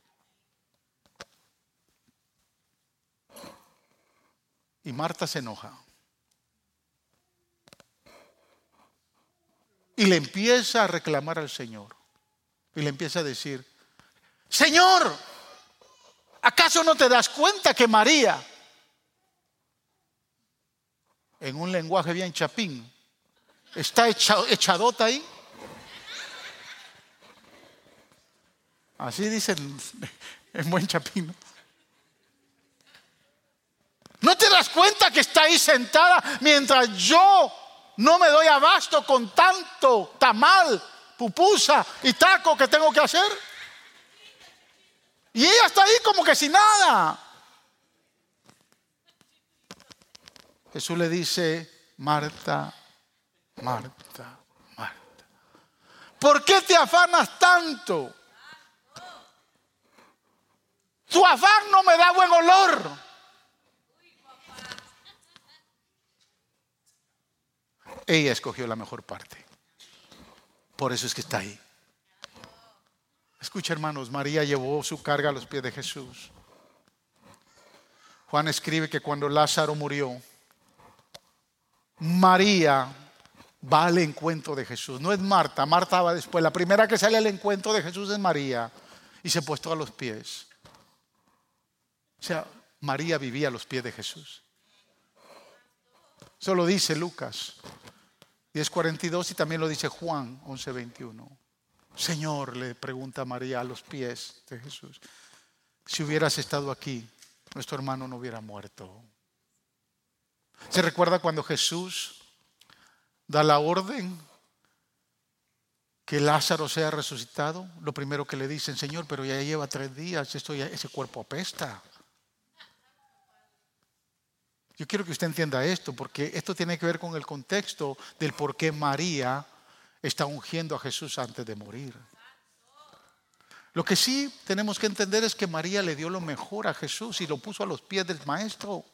Y Marta se enoja. Y le empieza a reclamar al Señor. Y le empieza a decir, Señor, ¿acaso no te das cuenta que María en un lenguaje bien chapín, está echadota ahí. Así dicen en buen chapín. ¿No te das cuenta que está ahí sentada mientras yo no me doy abasto con tanto tamal, pupusa y taco que tengo que hacer? Y ella está ahí como que sin nada. Jesús le dice, Marta, Marta, Marta, ¿por qué te afanas tanto? Tu afán no me da buen olor. Ella escogió la mejor parte. Por eso es que está ahí. Escucha hermanos, María llevó su carga a los pies de Jesús. Juan escribe que cuando Lázaro murió, María va al encuentro de Jesús. No es Marta, Marta va después. La primera que sale al encuentro de Jesús es María y se puesto a los pies. O sea, María vivía a los pies de Jesús. Eso lo dice Lucas 10:42 y también lo dice Juan 11:21. Señor, le pregunta María a los pies de Jesús, si hubieras estado aquí, nuestro hermano no hubiera muerto. ¿Se recuerda cuando Jesús da la orden que Lázaro sea resucitado? Lo primero que le dicen, Señor, pero ya lleva tres días, esto ese cuerpo apesta. Yo quiero que usted entienda esto, porque esto tiene que ver con el contexto del por qué María está ungiendo a Jesús antes de morir. Lo que sí tenemos que entender es que María le dio lo mejor a Jesús y lo puso a los pies del maestro.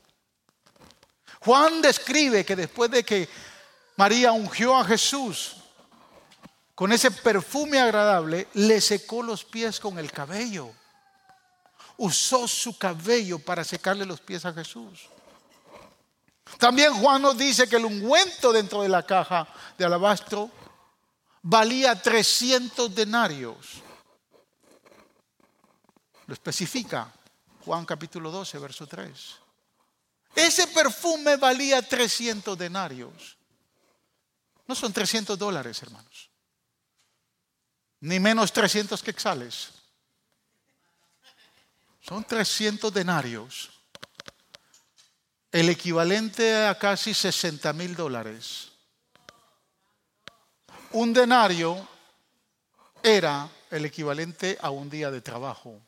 Juan describe que después de que María ungió a Jesús con ese perfume agradable, le secó los pies con el cabello. Usó su cabello para secarle los pies a Jesús. También Juan nos dice que el ungüento dentro de la caja de alabastro valía 300 denarios. Lo especifica Juan capítulo 12, verso 3. Ese perfume valía 300 denarios. No son 300 dólares, hermanos. Ni menos 300 quexales. Son 300 denarios. El equivalente a casi 60 mil dólares. Un denario era el equivalente a un día de trabajo.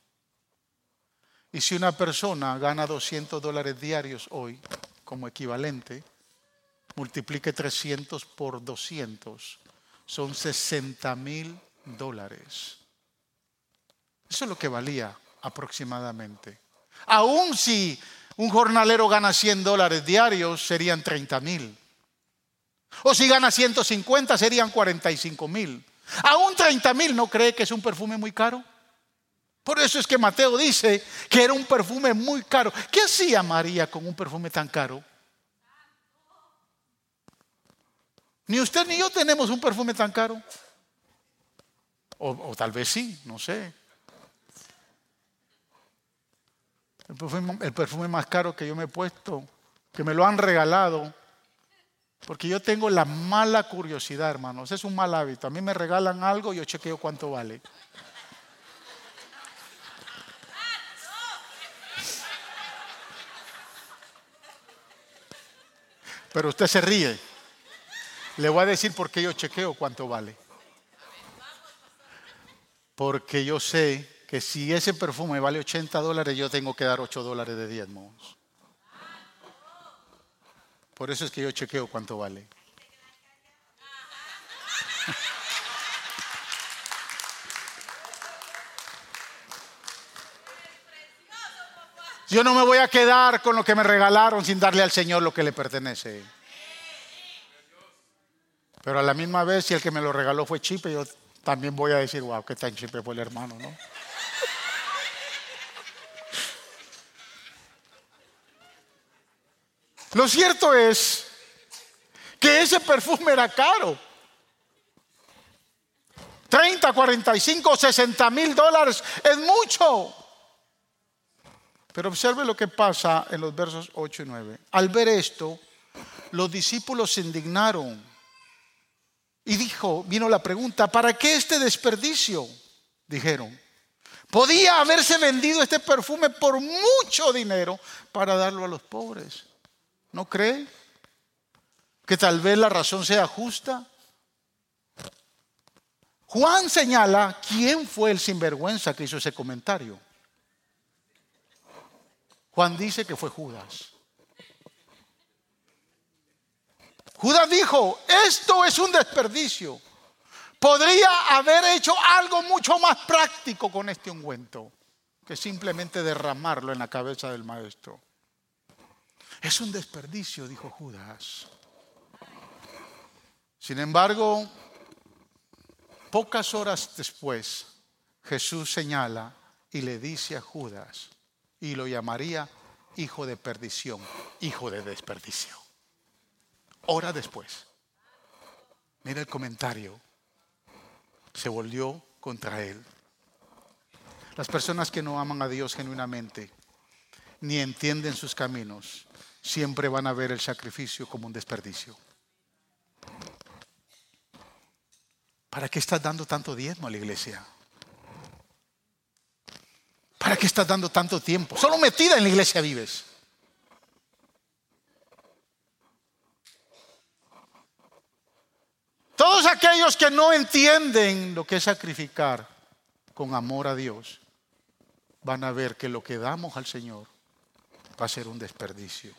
Y si una persona gana 200 dólares diarios hoy como equivalente, multiplique 300 por 200, son 60 mil dólares. Eso es lo que valía aproximadamente. Aún si un jornalero gana 100 dólares diarios, serían 30 mil. O si gana 150, serían 45 mil. Aún 30 mil, ¿no cree que es un perfume muy caro? Por eso es que Mateo dice que era un perfume muy caro. ¿Qué hacía María con un perfume tan caro? Ni usted ni yo tenemos un perfume tan caro. O, tal vez sí, no sé. El perfume, más caro que yo me he puesto, que me lo han regalado, porque yo tengo la mala curiosidad, hermanos. Es un mal hábito. A mí me regalan algo y yo chequeo cuánto vale. Pero usted se ríe. Le voy a decir por qué yo chequeo cuánto vale. Porque yo sé que si ese perfume vale 80 dólares, yo tengo que dar 8 dólares de diezmos. Por eso es que yo chequeo cuánto vale. Yo no me voy a quedar con lo que me regalaron sin darle al Señor lo que le pertenece. Pero a la misma vez, si el que me lo regaló fue Chipe, yo también voy a decir, wow, qué tan Chipe fue el hermano, ¿no? Lo cierto es que ese perfume era caro. 30, 45, 60 mil dólares es mucho. Pero observe lo que pasa en los versos 8 y 9. Al ver esto, los discípulos se indignaron y dijo, vino la pregunta, ¿para qué este desperdicio? Dijeron, podía haberse vendido este perfume por mucho dinero para darlo a los pobres. ¿No cree? Que tal vez la razón sea justa. Juan señala quién fue el sinvergüenza que hizo ese comentario. Juan dice que fue Judas. Judas dijo, esto es un desperdicio. Podría haber hecho algo mucho más práctico con este ungüento que simplemente derramarlo en la cabeza del maestro. Es un desperdicio, dijo Judas. Sin embargo, pocas horas después, Jesús señala y le dice a Judas, y lo llamaría hijo de perdición, hijo de desperdicio. Hora después, mira el comentario, se volvió contra él. Las personas que no aman a Dios genuinamente, ni entienden sus caminos, siempre van a ver el sacrificio como un desperdicio. ¿Para qué estás dando tanto diezmo a la iglesia? ¿Para qué estás dando tanto tiempo? Solo metida en la iglesia vives. Todos aquellos que no entienden lo que es sacrificar con amor a Dios, van a ver que lo que damos al Señor va a ser un desperdicio.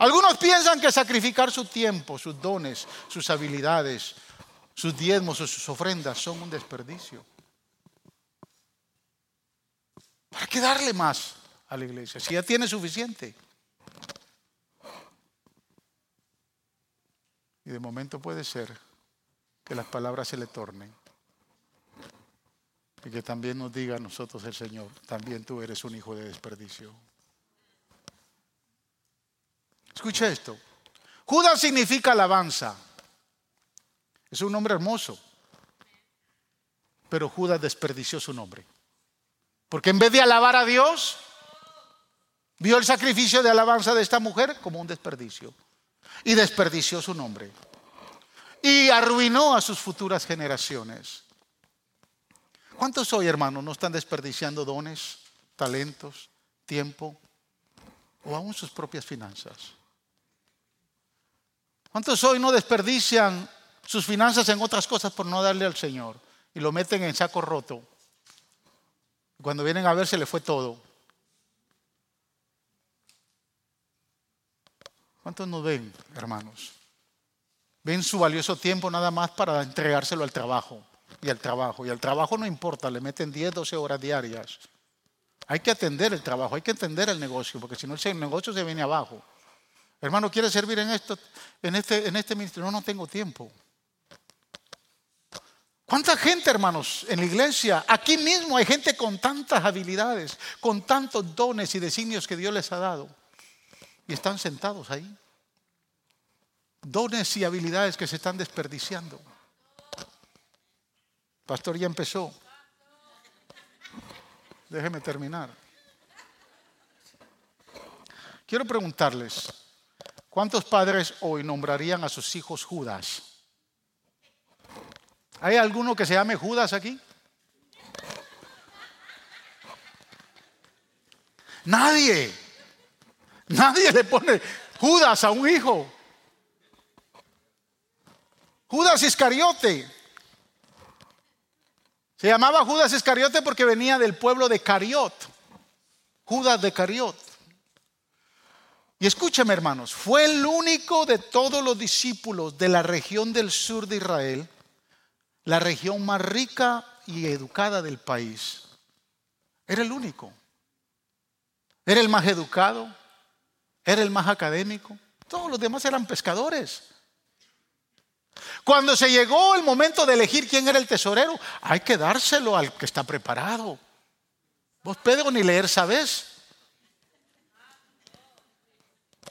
Algunos piensan que sacrificar su tiempo, sus dones, sus habilidades, sus diezmos o sus ofrendas son un desperdicio. ¿Para qué darle más a la iglesia si ya tiene suficiente? Y de momento puede ser que las palabras se le tornen y que también nos diga a nosotros el Señor, también tú eres un hijo de desperdicio. Escucha esto. Judas significa alabanza. Es un nombre hermoso. Pero Judas desperdició su nombre. Porque en vez de alabar a Dios, vio el sacrificio de alabanza de esta mujer como un desperdicio. Y desperdició su nombre. Y arruinó a sus futuras generaciones. ¿Cuántos hoy, hermanos, no están desperdiciando dones, talentos, tiempo o aún sus propias finanzas? ¿Cuántos hoy no desperdician sus finanzas en otras cosas por no darle al Señor y lo meten en saco roto? Cuando vienen a ver se le fue todo. ¿Cuántos nos ven, hermanos? Ven su valioso tiempo nada más para entregárselo al trabajo y al trabajo. Y al trabajo no importa, le meten 10, 12 horas diarias. Hay que atender el trabajo, hay que entender el negocio, porque si no el negocio se viene abajo. Hermano, ¿quiere servir en esto, en este, en este ministerio? No, no tengo tiempo. ¿Cuánta gente, hermanos, en la iglesia? Aquí mismo hay gente con tantas habilidades, con tantos dones y designios que Dios les ha dado. Y están sentados ahí. Dones y habilidades que se están desperdiciando. Pastor ya empezó. Déjeme terminar. Quiero preguntarles, ¿cuántos padres hoy nombrarían a sus hijos Judas? ¿Hay alguno que se llame Judas aquí? Nadie. Nadie le pone Judas a un hijo. Judas Iscariote. Se llamaba Judas Iscariote porque venía del pueblo de Cariot. Judas de Cariot. Y escúchame hermanos, fue el único de todos los discípulos de la región del sur de Israel, la región más rica y educada del país. Era el único. Era el más educado, era el más académico. Todos los demás eran pescadores. Cuando se llegó el momento de elegir quién era el tesorero, hay que dárselo al que está preparado. Vos, Pedro, ni leer sabes.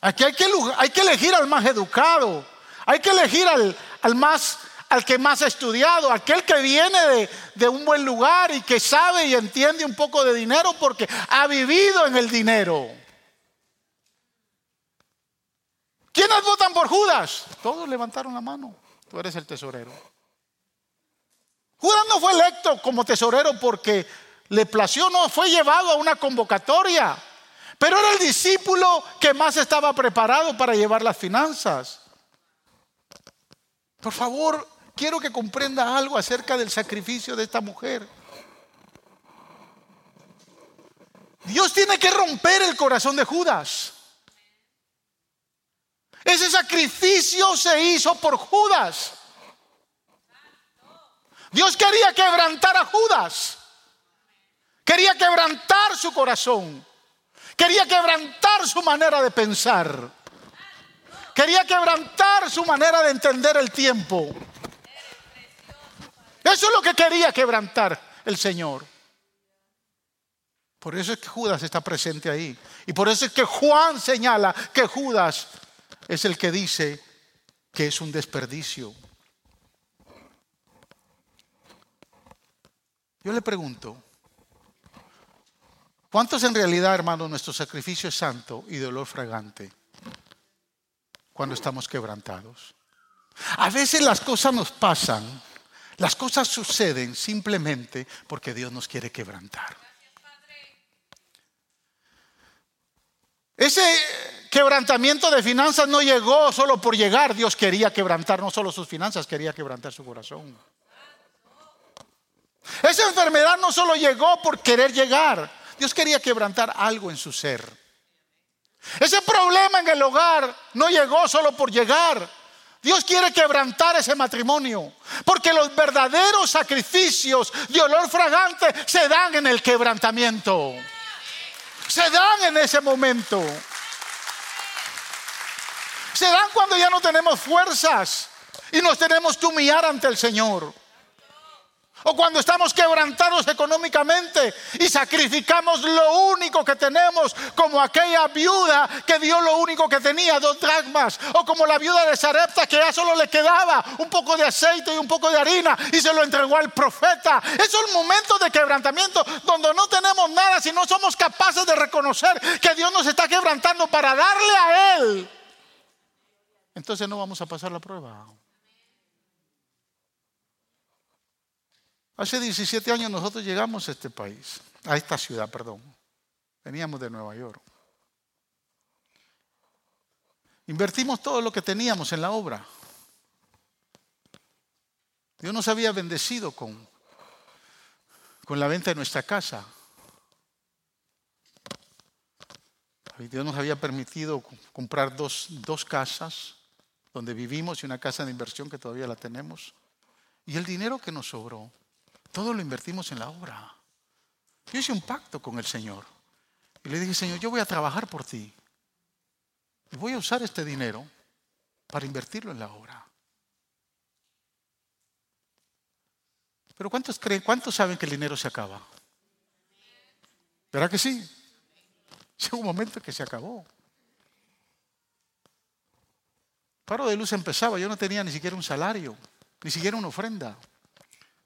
Aquí hay que, elegir al más educado, hay que elegir al, al, más, al que más ha estudiado, aquel que viene de, de un buen lugar y que sabe y entiende un poco de dinero porque ha vivido en el dinero. ¿Quiénes votan por Judas? Todos levantaron la mano. Tú eres el tesorero. Judas no fue electo como tesorero porque le plació, no, fue llevado a una convocatoria. Pero era el discípulo que más estaba preparado para llevar las finanzas. Por favor, quiero que comprenda algo acerca del sacrificio de esta mujer. Dios tiene que romper el corazón de Judas. Ese sacrificio se hizo por Judas. Dios quería quebrantar a Judas. Quería quebrantar su corazón. Quería quebrantar su manera de pensar. Quería quebrantar su manera de entender el tiempo. Eso es lo que quería quebrantar el Señor. Por eso es que Judas está presente ahí. Y por eso es que Juan señala que Judas es el que dice que es un desperdicio. Yo le pregunto, ¿cuántos en realidad, hermano, nuestro sacrificio es santo y de olor fragante cuando estamos quebrantados? A veces las cosas nos pasan, las cosas suceden simplemente porque Dios nos quiere quebrantar. Ese quebrantamiento de finanzas no llegó solo por llegar. Dios quería quebrantar no solo sus finanzas, quería quebrantar su corazón. Esa enfermedad no solo llegó por querer llegar. Dios quería quebrantar algo en su ser. Ese problema en el hogar no llegó solo por llegar. Dios quiere quebrantar ese matrimonio, porque los verdaderos sacrificios de olor fragante se dan en el quebrantamiento. Se dan en ese momento. Se dan cuando ya no tenemos fuerzas y nos tenemos que humillar ante el Señor. O cuando estamos quebrantados económicamente y sacrificamos lo único que tenemos, como aquella viuda que dio lo único que tenía, dos dragmas. O como la viuda de Sarepta que ya solo le quedaba un poco de aceite y un poco de harina y se lo entregó al profeta. Es un momento de quebrantamiento donde no tenemos nada si no somos capaces de reconocer que Dios nos está quebrantando para darle a Él. Entonces no vamos a pasar la prueba. Hace 17 años nosotros llegamos a este país, a esta ciudad, perdón. Veníamos de Nueva York. Invertimos todo lo que teníamos en la obra. Dios nos había bendecido con, con la venta de nuestra casa. Dios nos había permitido comprar dos, dos casas donde vivimos y una casa de inversión que todavía la tenemos. Y el dinero que nos sobró todo lo invertimos en la obra. Yo hice un pacto con el Señor. Y le dije, Señor, yo voy a trabajar por ti. Y voy a usar este dinero para invertirlo en la obra. Pero ¿cuántos creen, cuántos saben que el dinero se acaba? ¿Verdad que sí? [LAUGHS] Llegó un momento que se acabó. Paro de luz empezaba, yo no tenía ni siquiera un salario, ni siquiera una ofrenda.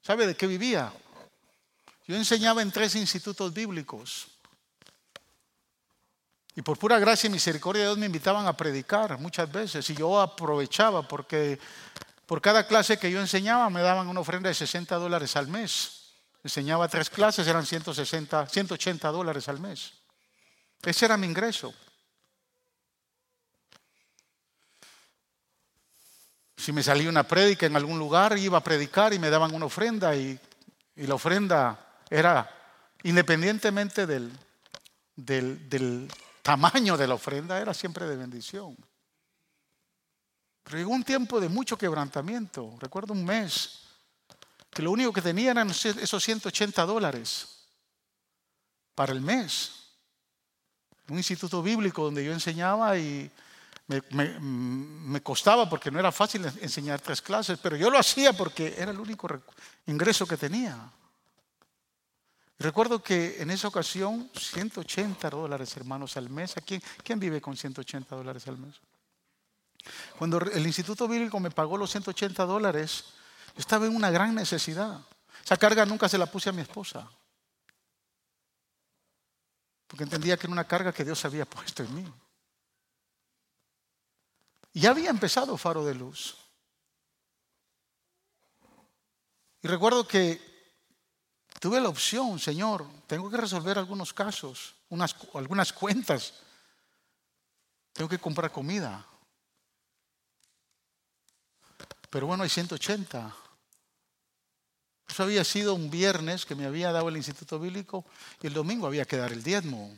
¿Sabe de qué vivía? Yo enseñaba en tres institutos bíblicos. Y por pura gracia y misericordia de Dios me invitaban a predicar muchas veces. Y yo aprovechaba porque por cada clase que yo enseñaba me daban una ofrenda de 60 dólares al mes. Enseñaba tres clases, eran 160, 180 dólares al mes. Ese era mi ingreso. Si me salía una prédica en algún lugar, iba a predicar y me daban una ofrenda y, la ofrenda era, independientemente del, del, tamaño de la ofrenda, era siempre de bendición. Pero llegó un tiempo de mucho quebrantamiento. Recuerdo un mes que lo único que tenía eran esos 180 dólares para el mes. Un instituto bíblico donde yo enseñaba y me, costaba porque no era fácil enseñar tres clases, pero yo lo hacía porque era el único ingreso que tenía. Recuerdo que en esa ocasión, 180 dólares, hermanos, al mes. quién, quién vive con 180 dólares al mes? Cuando el Instituto Bíblico me pagó los 180 dólares, yo estaba en una gran necesidad. Esa carga nunca se la puse a mi esposa. Porque entendía que era una carga que Dios había puesto en mí. Ya había empezado Faro de Luz. Y recuerdo que tuve la opción, Señor, tengo que resolver algunos casos, unas, algunas cuentas. Tengo que comprar comida. Pero bueno, hay 180. Eso había sido un viernes que me había dado el Instituto Bíblico y el domingo había que dar el diezmo.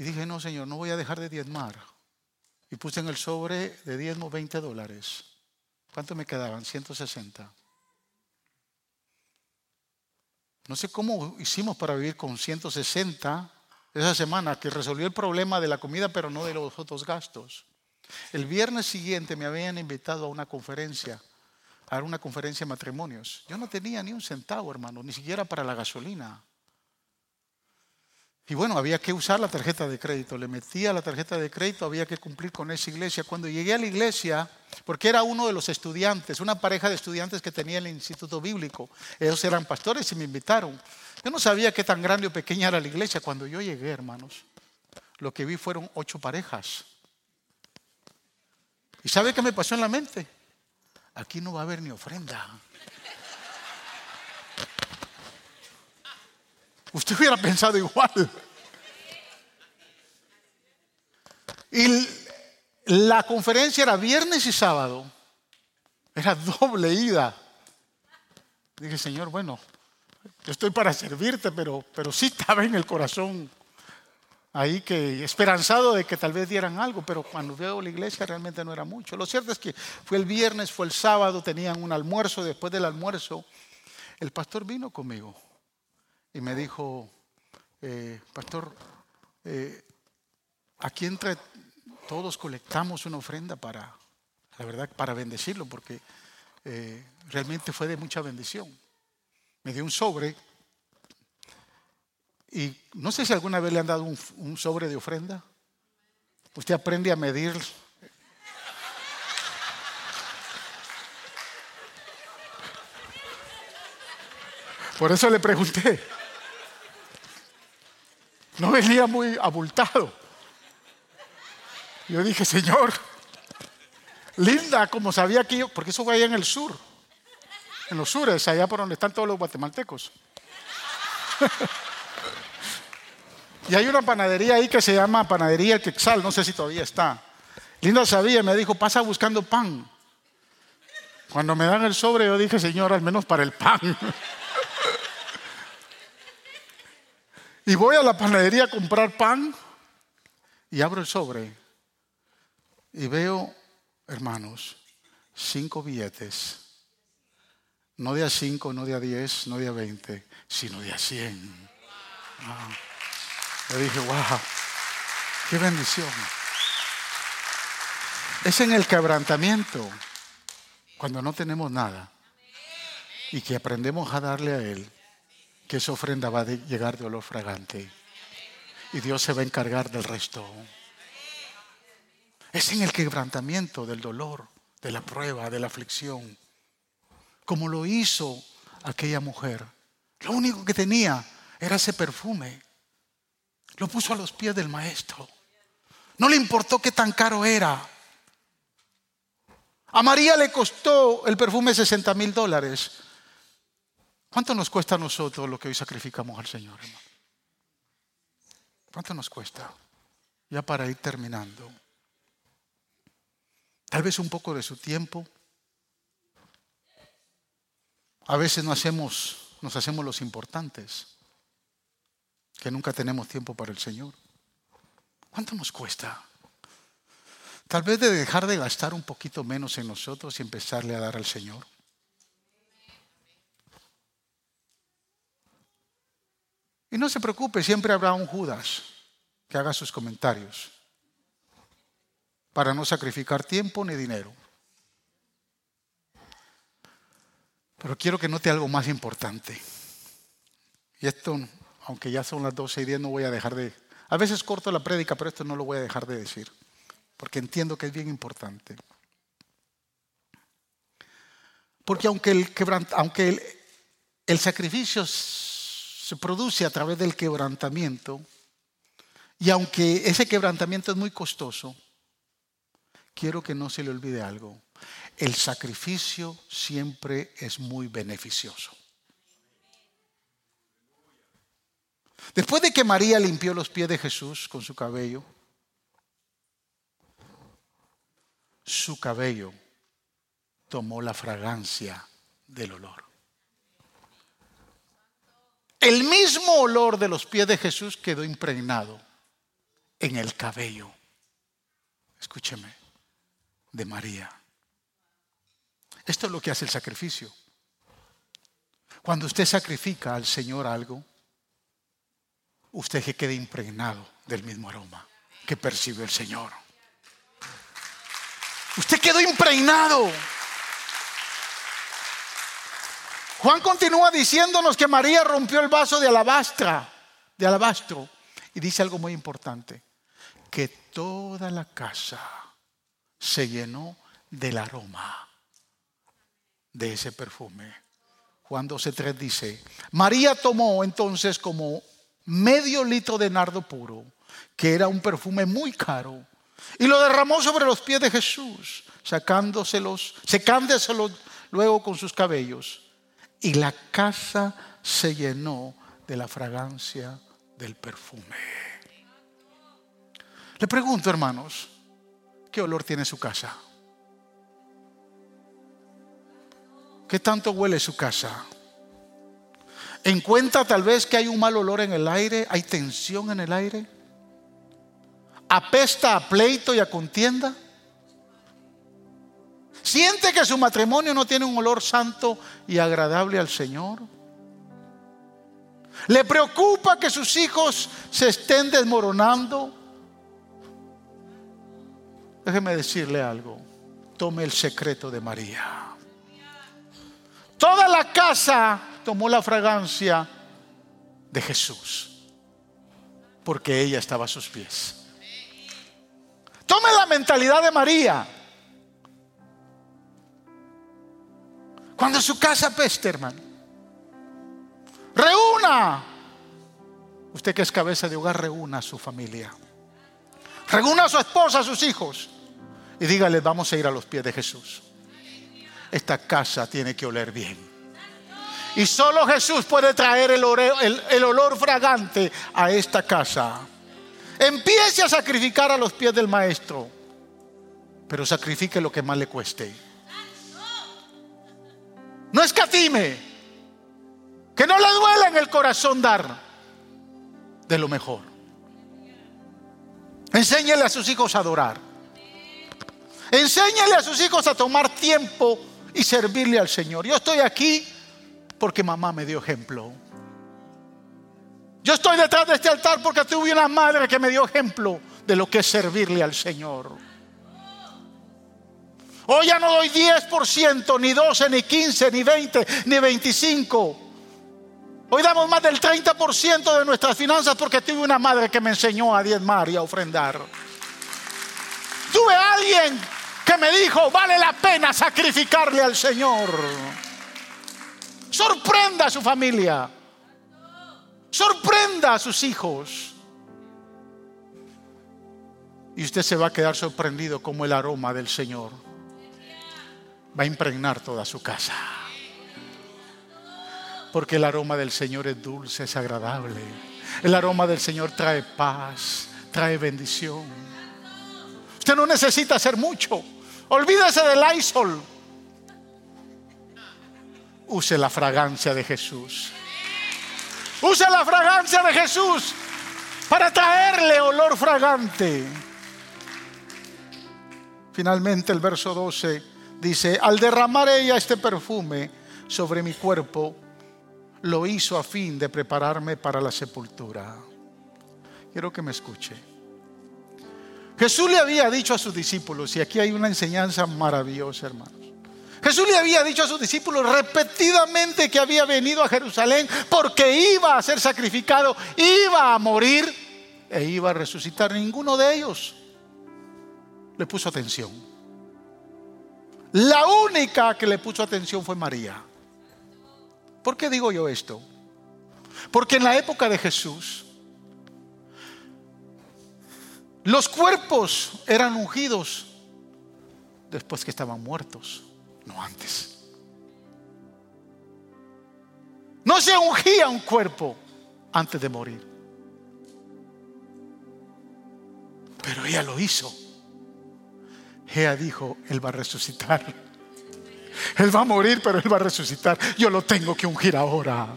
Y dije, no, Señor, no voy a dejar de diezmar. Y puse en el sobre de diezmo 20 dólares. ¿Cuánto me quedaban? 160. No sé cómo hicimos para vivir con 160 esa semana que resolvió el problema de la comida, pero no de los otros gastos. El viernes siguiente me habían invitado a una conferencia, a una conferencia de matrimonios. Yo no tenía ni un centavo, hermano, ni siquiera para la gasolina. Y bueno, había que usar la tarjeta de crédito. Le metía la tarjeta de crédito, había que cumplir con esa iglesia. Cuando llegué a la iglesia, porque era uno de los estudiantes, una pareja de estudiantes que tenía el instituto bíblico, ellos eran pastores y me invitaron. Yo no sabía qué tan grande o pequeña era la iglesia. Cuando yo llegué, hermanos, lo que vi fueron ocho parejas. ¿Y sabe qué me pasó en la mente? Aquí no va a haber ni ofrenda. Usted hubiera pensado igual. Y la conferencia era viernes y sábado. Era doble ida. Dije, Señor, bueno, yo estoy para servirte, pero, pero sí estaba en el corazón ahí que esperanzado de que tal vez dieran algo, pero cuando veo la iglesia realmente no era mucho. Lo cierto es que fue el viernes, fue el sábado, tenían un almuerzo, después del almuerzo, el pastor vino conmigo y me dijo, eh, pastor, eh, aquí entre todos colectamos una ofrenda para, la verdad, para bendecirlo, porque eh, realmente fue de mucha bendición. Me dio un sobre y no sé si alguna vez le han dado un, sobre de ofrenda. Usted aprende a medir. Por eso le pregunté. No venía muy abultado. Yo dije, Señor, linda, como sabía que yo, porque eso fue allá en el sur, en los sures, allá por donde están todos los guatemaltecos. [LAUGHS] Y hay una panadería ahí que se llama Panadería El Quexal, no sé si todavía está. Linda sabía, me dijo, pasa buscando pan. Cuando me dan el sobre, yo dije, Señor, al menos para el pan. [LAUGHS] y voy a la panadería a comprar pan y abro el sobre y veo, hermanos, cinco billetes. No de a cinco, no de a diez, no de a veinte, sino de a cien. Ah. Dije, wow, qué bendición. Es en el quebrantamiento, cuando no tenemos nada, y que aprendemos a darle a Él, que esa ofrenda va a llegar de olor fragante. Y Dios se va a encargar del resto. Es en el quebrantamiento del dolor, de la prueba, de la aflicción. Como lo hizo aquella mujer. Lo único que tenía era ese perfume. Lo puso a los pies del maestro. No le importó qué tan caro era. A María le costó el perfume 60 mil dólares. ¿Cuánto nos cuesta a nosotros lo que hoy sacrificamos al Señor, hermano? ¿Cuánto nos cuesta? Ya para ir terminando. Tal vez un poco de su tiempo. A veces no hacemos, nos hacemos los importantes que nunca tenemos tiempo para el Señor. ¿Cuánto nos cuesta? Tal vez de dejar de gastar un poquito menos en nosotros y empezarle a dar al Señor. Y no se preocupe, siempre habrá un Judas que haga sus comentarios para no sacrificar tiempo ni dinero. Pero quiero que note algo más importante. Y esto aunque ya son las 12 y 10, no voy a dejar de... A veces corto la prédica, pero esto no lo voy a dejar de decir, porque entiendo que es bien importante. Porque aunque el, aunque el sacrificio se produce a través del quebrantamiento, y aunque ese quebrantamiento es muy costoso, quiero que no se le olvide algo. El sacrificio siempre es muy beneficioso. Después de que María limpió los pies de Jesús con su cabello, su cabello tomó la fragancia del olor. El mismo olor de los pies de Jesús quedó impregnado en el cabello, escúcheme, de María. Esto es lo que hace el sacrificio. Cuando usted sacrifica al Señor algo, usted que quede impregnado del mismo aroma que percibe el Señor. Usted quedó impregnado. Juan continúa diciéndonos que María rompió el vaso de alabastra, de alabastro, y dice algo muy importante, que toda la casa se llenó del aroma de ese perfume. Juan 12.3 dice, María tomó entonces como medio litro de nardo puro, que era un perfume muy caro, y lo derramó sobre los pies de Jesús, sacándoselos, secándoselos luego con sus cabellos. Y la casa se llenó de la fragancia del perfume. Le pregunto, hermanos, ¿qué olor tiene su casa? ¿Qué tanto huele su casa? encuentra tal vez que hay un mal olor en el aire, hay tensión en el aire. apesta a pleito y a contienda? ¿Siente que su matrimonio no tiene un olor santo y agradable al Señor? ¿Le preocupa que sus hijos se estén desmoronando? Déjeme decirle algo. Tome el secreto de María. Toda la casa tomó la fragancia de Jesús, porque ella estaba a sus pies. Tome la mentalidad de María. Cuando su casa peste, hermano, reúna. Usted que es cabeza de hogar, reúna a su familia. Reúna a su esposa, a sus hijos. Y dígale, vamos a ir a los pies de Jesús. Esta casa tiene que oler bien. Y solo Jesús puede traer el, el olor fragante a esta casa. Empiece a sacrificar a los pies del maestro, pero sacrifique lo que más le cueste. No escatime. Que no le duela en el corazón dar de lo mejor. Enséñele a sus hijos a adorar. Enséñele a sus hijos a tomar tiempo y servirle al Señor. Yo estoy aquí porque mamá me dio ejemplo. Yo estoy detrás de este altar porque tuve una madre que me dio ejemplo de lo que es servirle al Señor. Hoy ya no doy 10%, ni 12, ni 15, ni 20, ni 25. Hoy damos más del 30% de nuestras finanzas porque tuve una madre que me enseñó a diezmar y a ofrendar. Tuve alguien que me dijo, vale la pena sacrificarle al Señor. Sorprenda a su familia. Sorprenda a sus hijos. Y usted se va a quedar sorprendido como el aroma del Señor va a impregnar toda su casa. Porque el aroma del Señor es dulce, es agradable. El aroma del Señor trae paz, trae bendición. Usted no necesita hacer mucho. Olvídese del Lysol. Use la fragancia de Jesús. Use la fragancia de Jesús para traerle olor fragante. Finalmente el verso 12 Dice, al derramar ella este perfume sobre mi cuerpo, lo hizo a fin de prepararme para la sepultura. Quiero que me escuche. Jesús le había dicho a sus discípulos, y aquí hay una enseñanza maravillosa, hermanos. Jesús le había dicho a sus discípulos repetidamente que había venido a Jerusalén porque iba a ser sacrificado, iba a morir e iba a resucitar. Ninguno de ellos le puso atención. La única que le puso atención fue María. ¿Por qué digo yo esto? Porque en la época de Jesús, los cuerpos eran ungidos después que estaban muertos, no antes. No se ungía un cuerpo antes de morir. Pero ella lo hizo. Ella dijo, Él va a resucitar. Él va a morir, pero Él va a resucitar. Yo lo tengo que ungir ahora.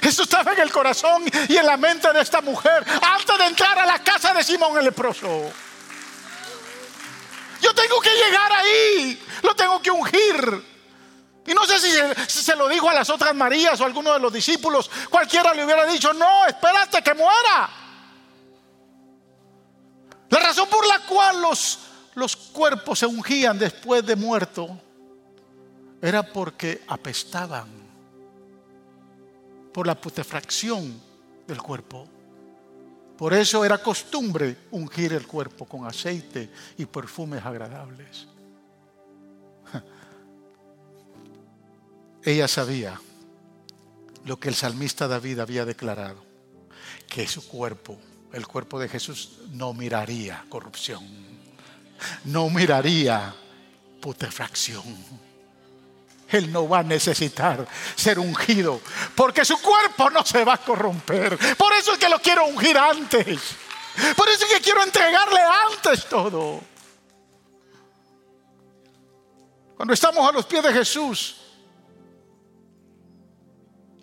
Eso estaba en el corazón y en la mente de esta mujer antes de entrar a la casa de Simón el leproso. Yo tengo que llegar ahí, lo tengo que ungir. Y no sé si se, si se, lo dijo a las otras Marías o a alguno de los discípulos, cualquiera le hubiera dicho, no, espérate que muera. La razón por la cual los los cuerpos se ungían después de muerto era porque apestaban por la putrefacción del cuerpo. Por eso era costumbre ungir el cuerpo con aceite y perfumes agradables. [LAUGHS] Ella sabía lo que el salmista David había declarado, que su cuerpo, el cuerpo de Jesús, no miraría corrupción no miraría putrefacción. Él no va a necesitar ser ungido porque su cuerpo no se va a corromper. Por eso es que lo quiero ungir antes. Por eso es que quiero entregarle antes todo. Cuando estamos a los pies de Jesús,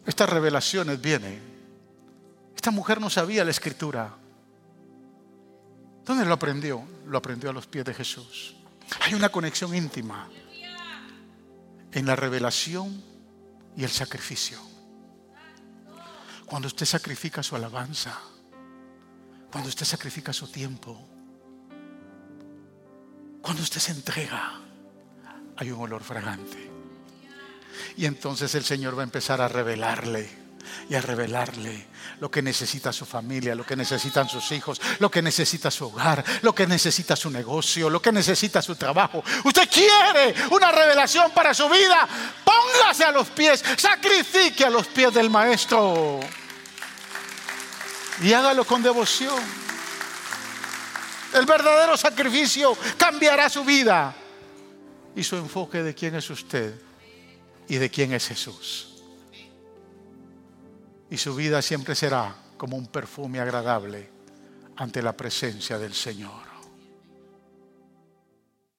estas revelaciones vienen. Esta mujer no sabía la escritura. ¿Dónde lo aprendió? Lo aprendió a los pies de Jesús. Hay una conexión íntima en la revelación y el sacrificio. Cuando usted sacrifica su alabanza, cuando usted sacrifica su tiempo, cuando usted se entrega, hay un olor fragante. Y entonces el Señor va a empezar a revelarle y a revelarle lo que necesita su familia, lo que necesitan sus hijos, lo que necesita su hogar, lo que necesita su negocio, lo que necesita su trabajo. Usted quiere una revelación para su vida, póngase a los pies, sacrifique a los pies del Maestro y hágalo con devoción. El verdadero sacrificio cambiará su vida y su enfoque de quién es usted y de quién es Jesús. Y su vida siempre será como un perfume agradable ante la presencia del Señor.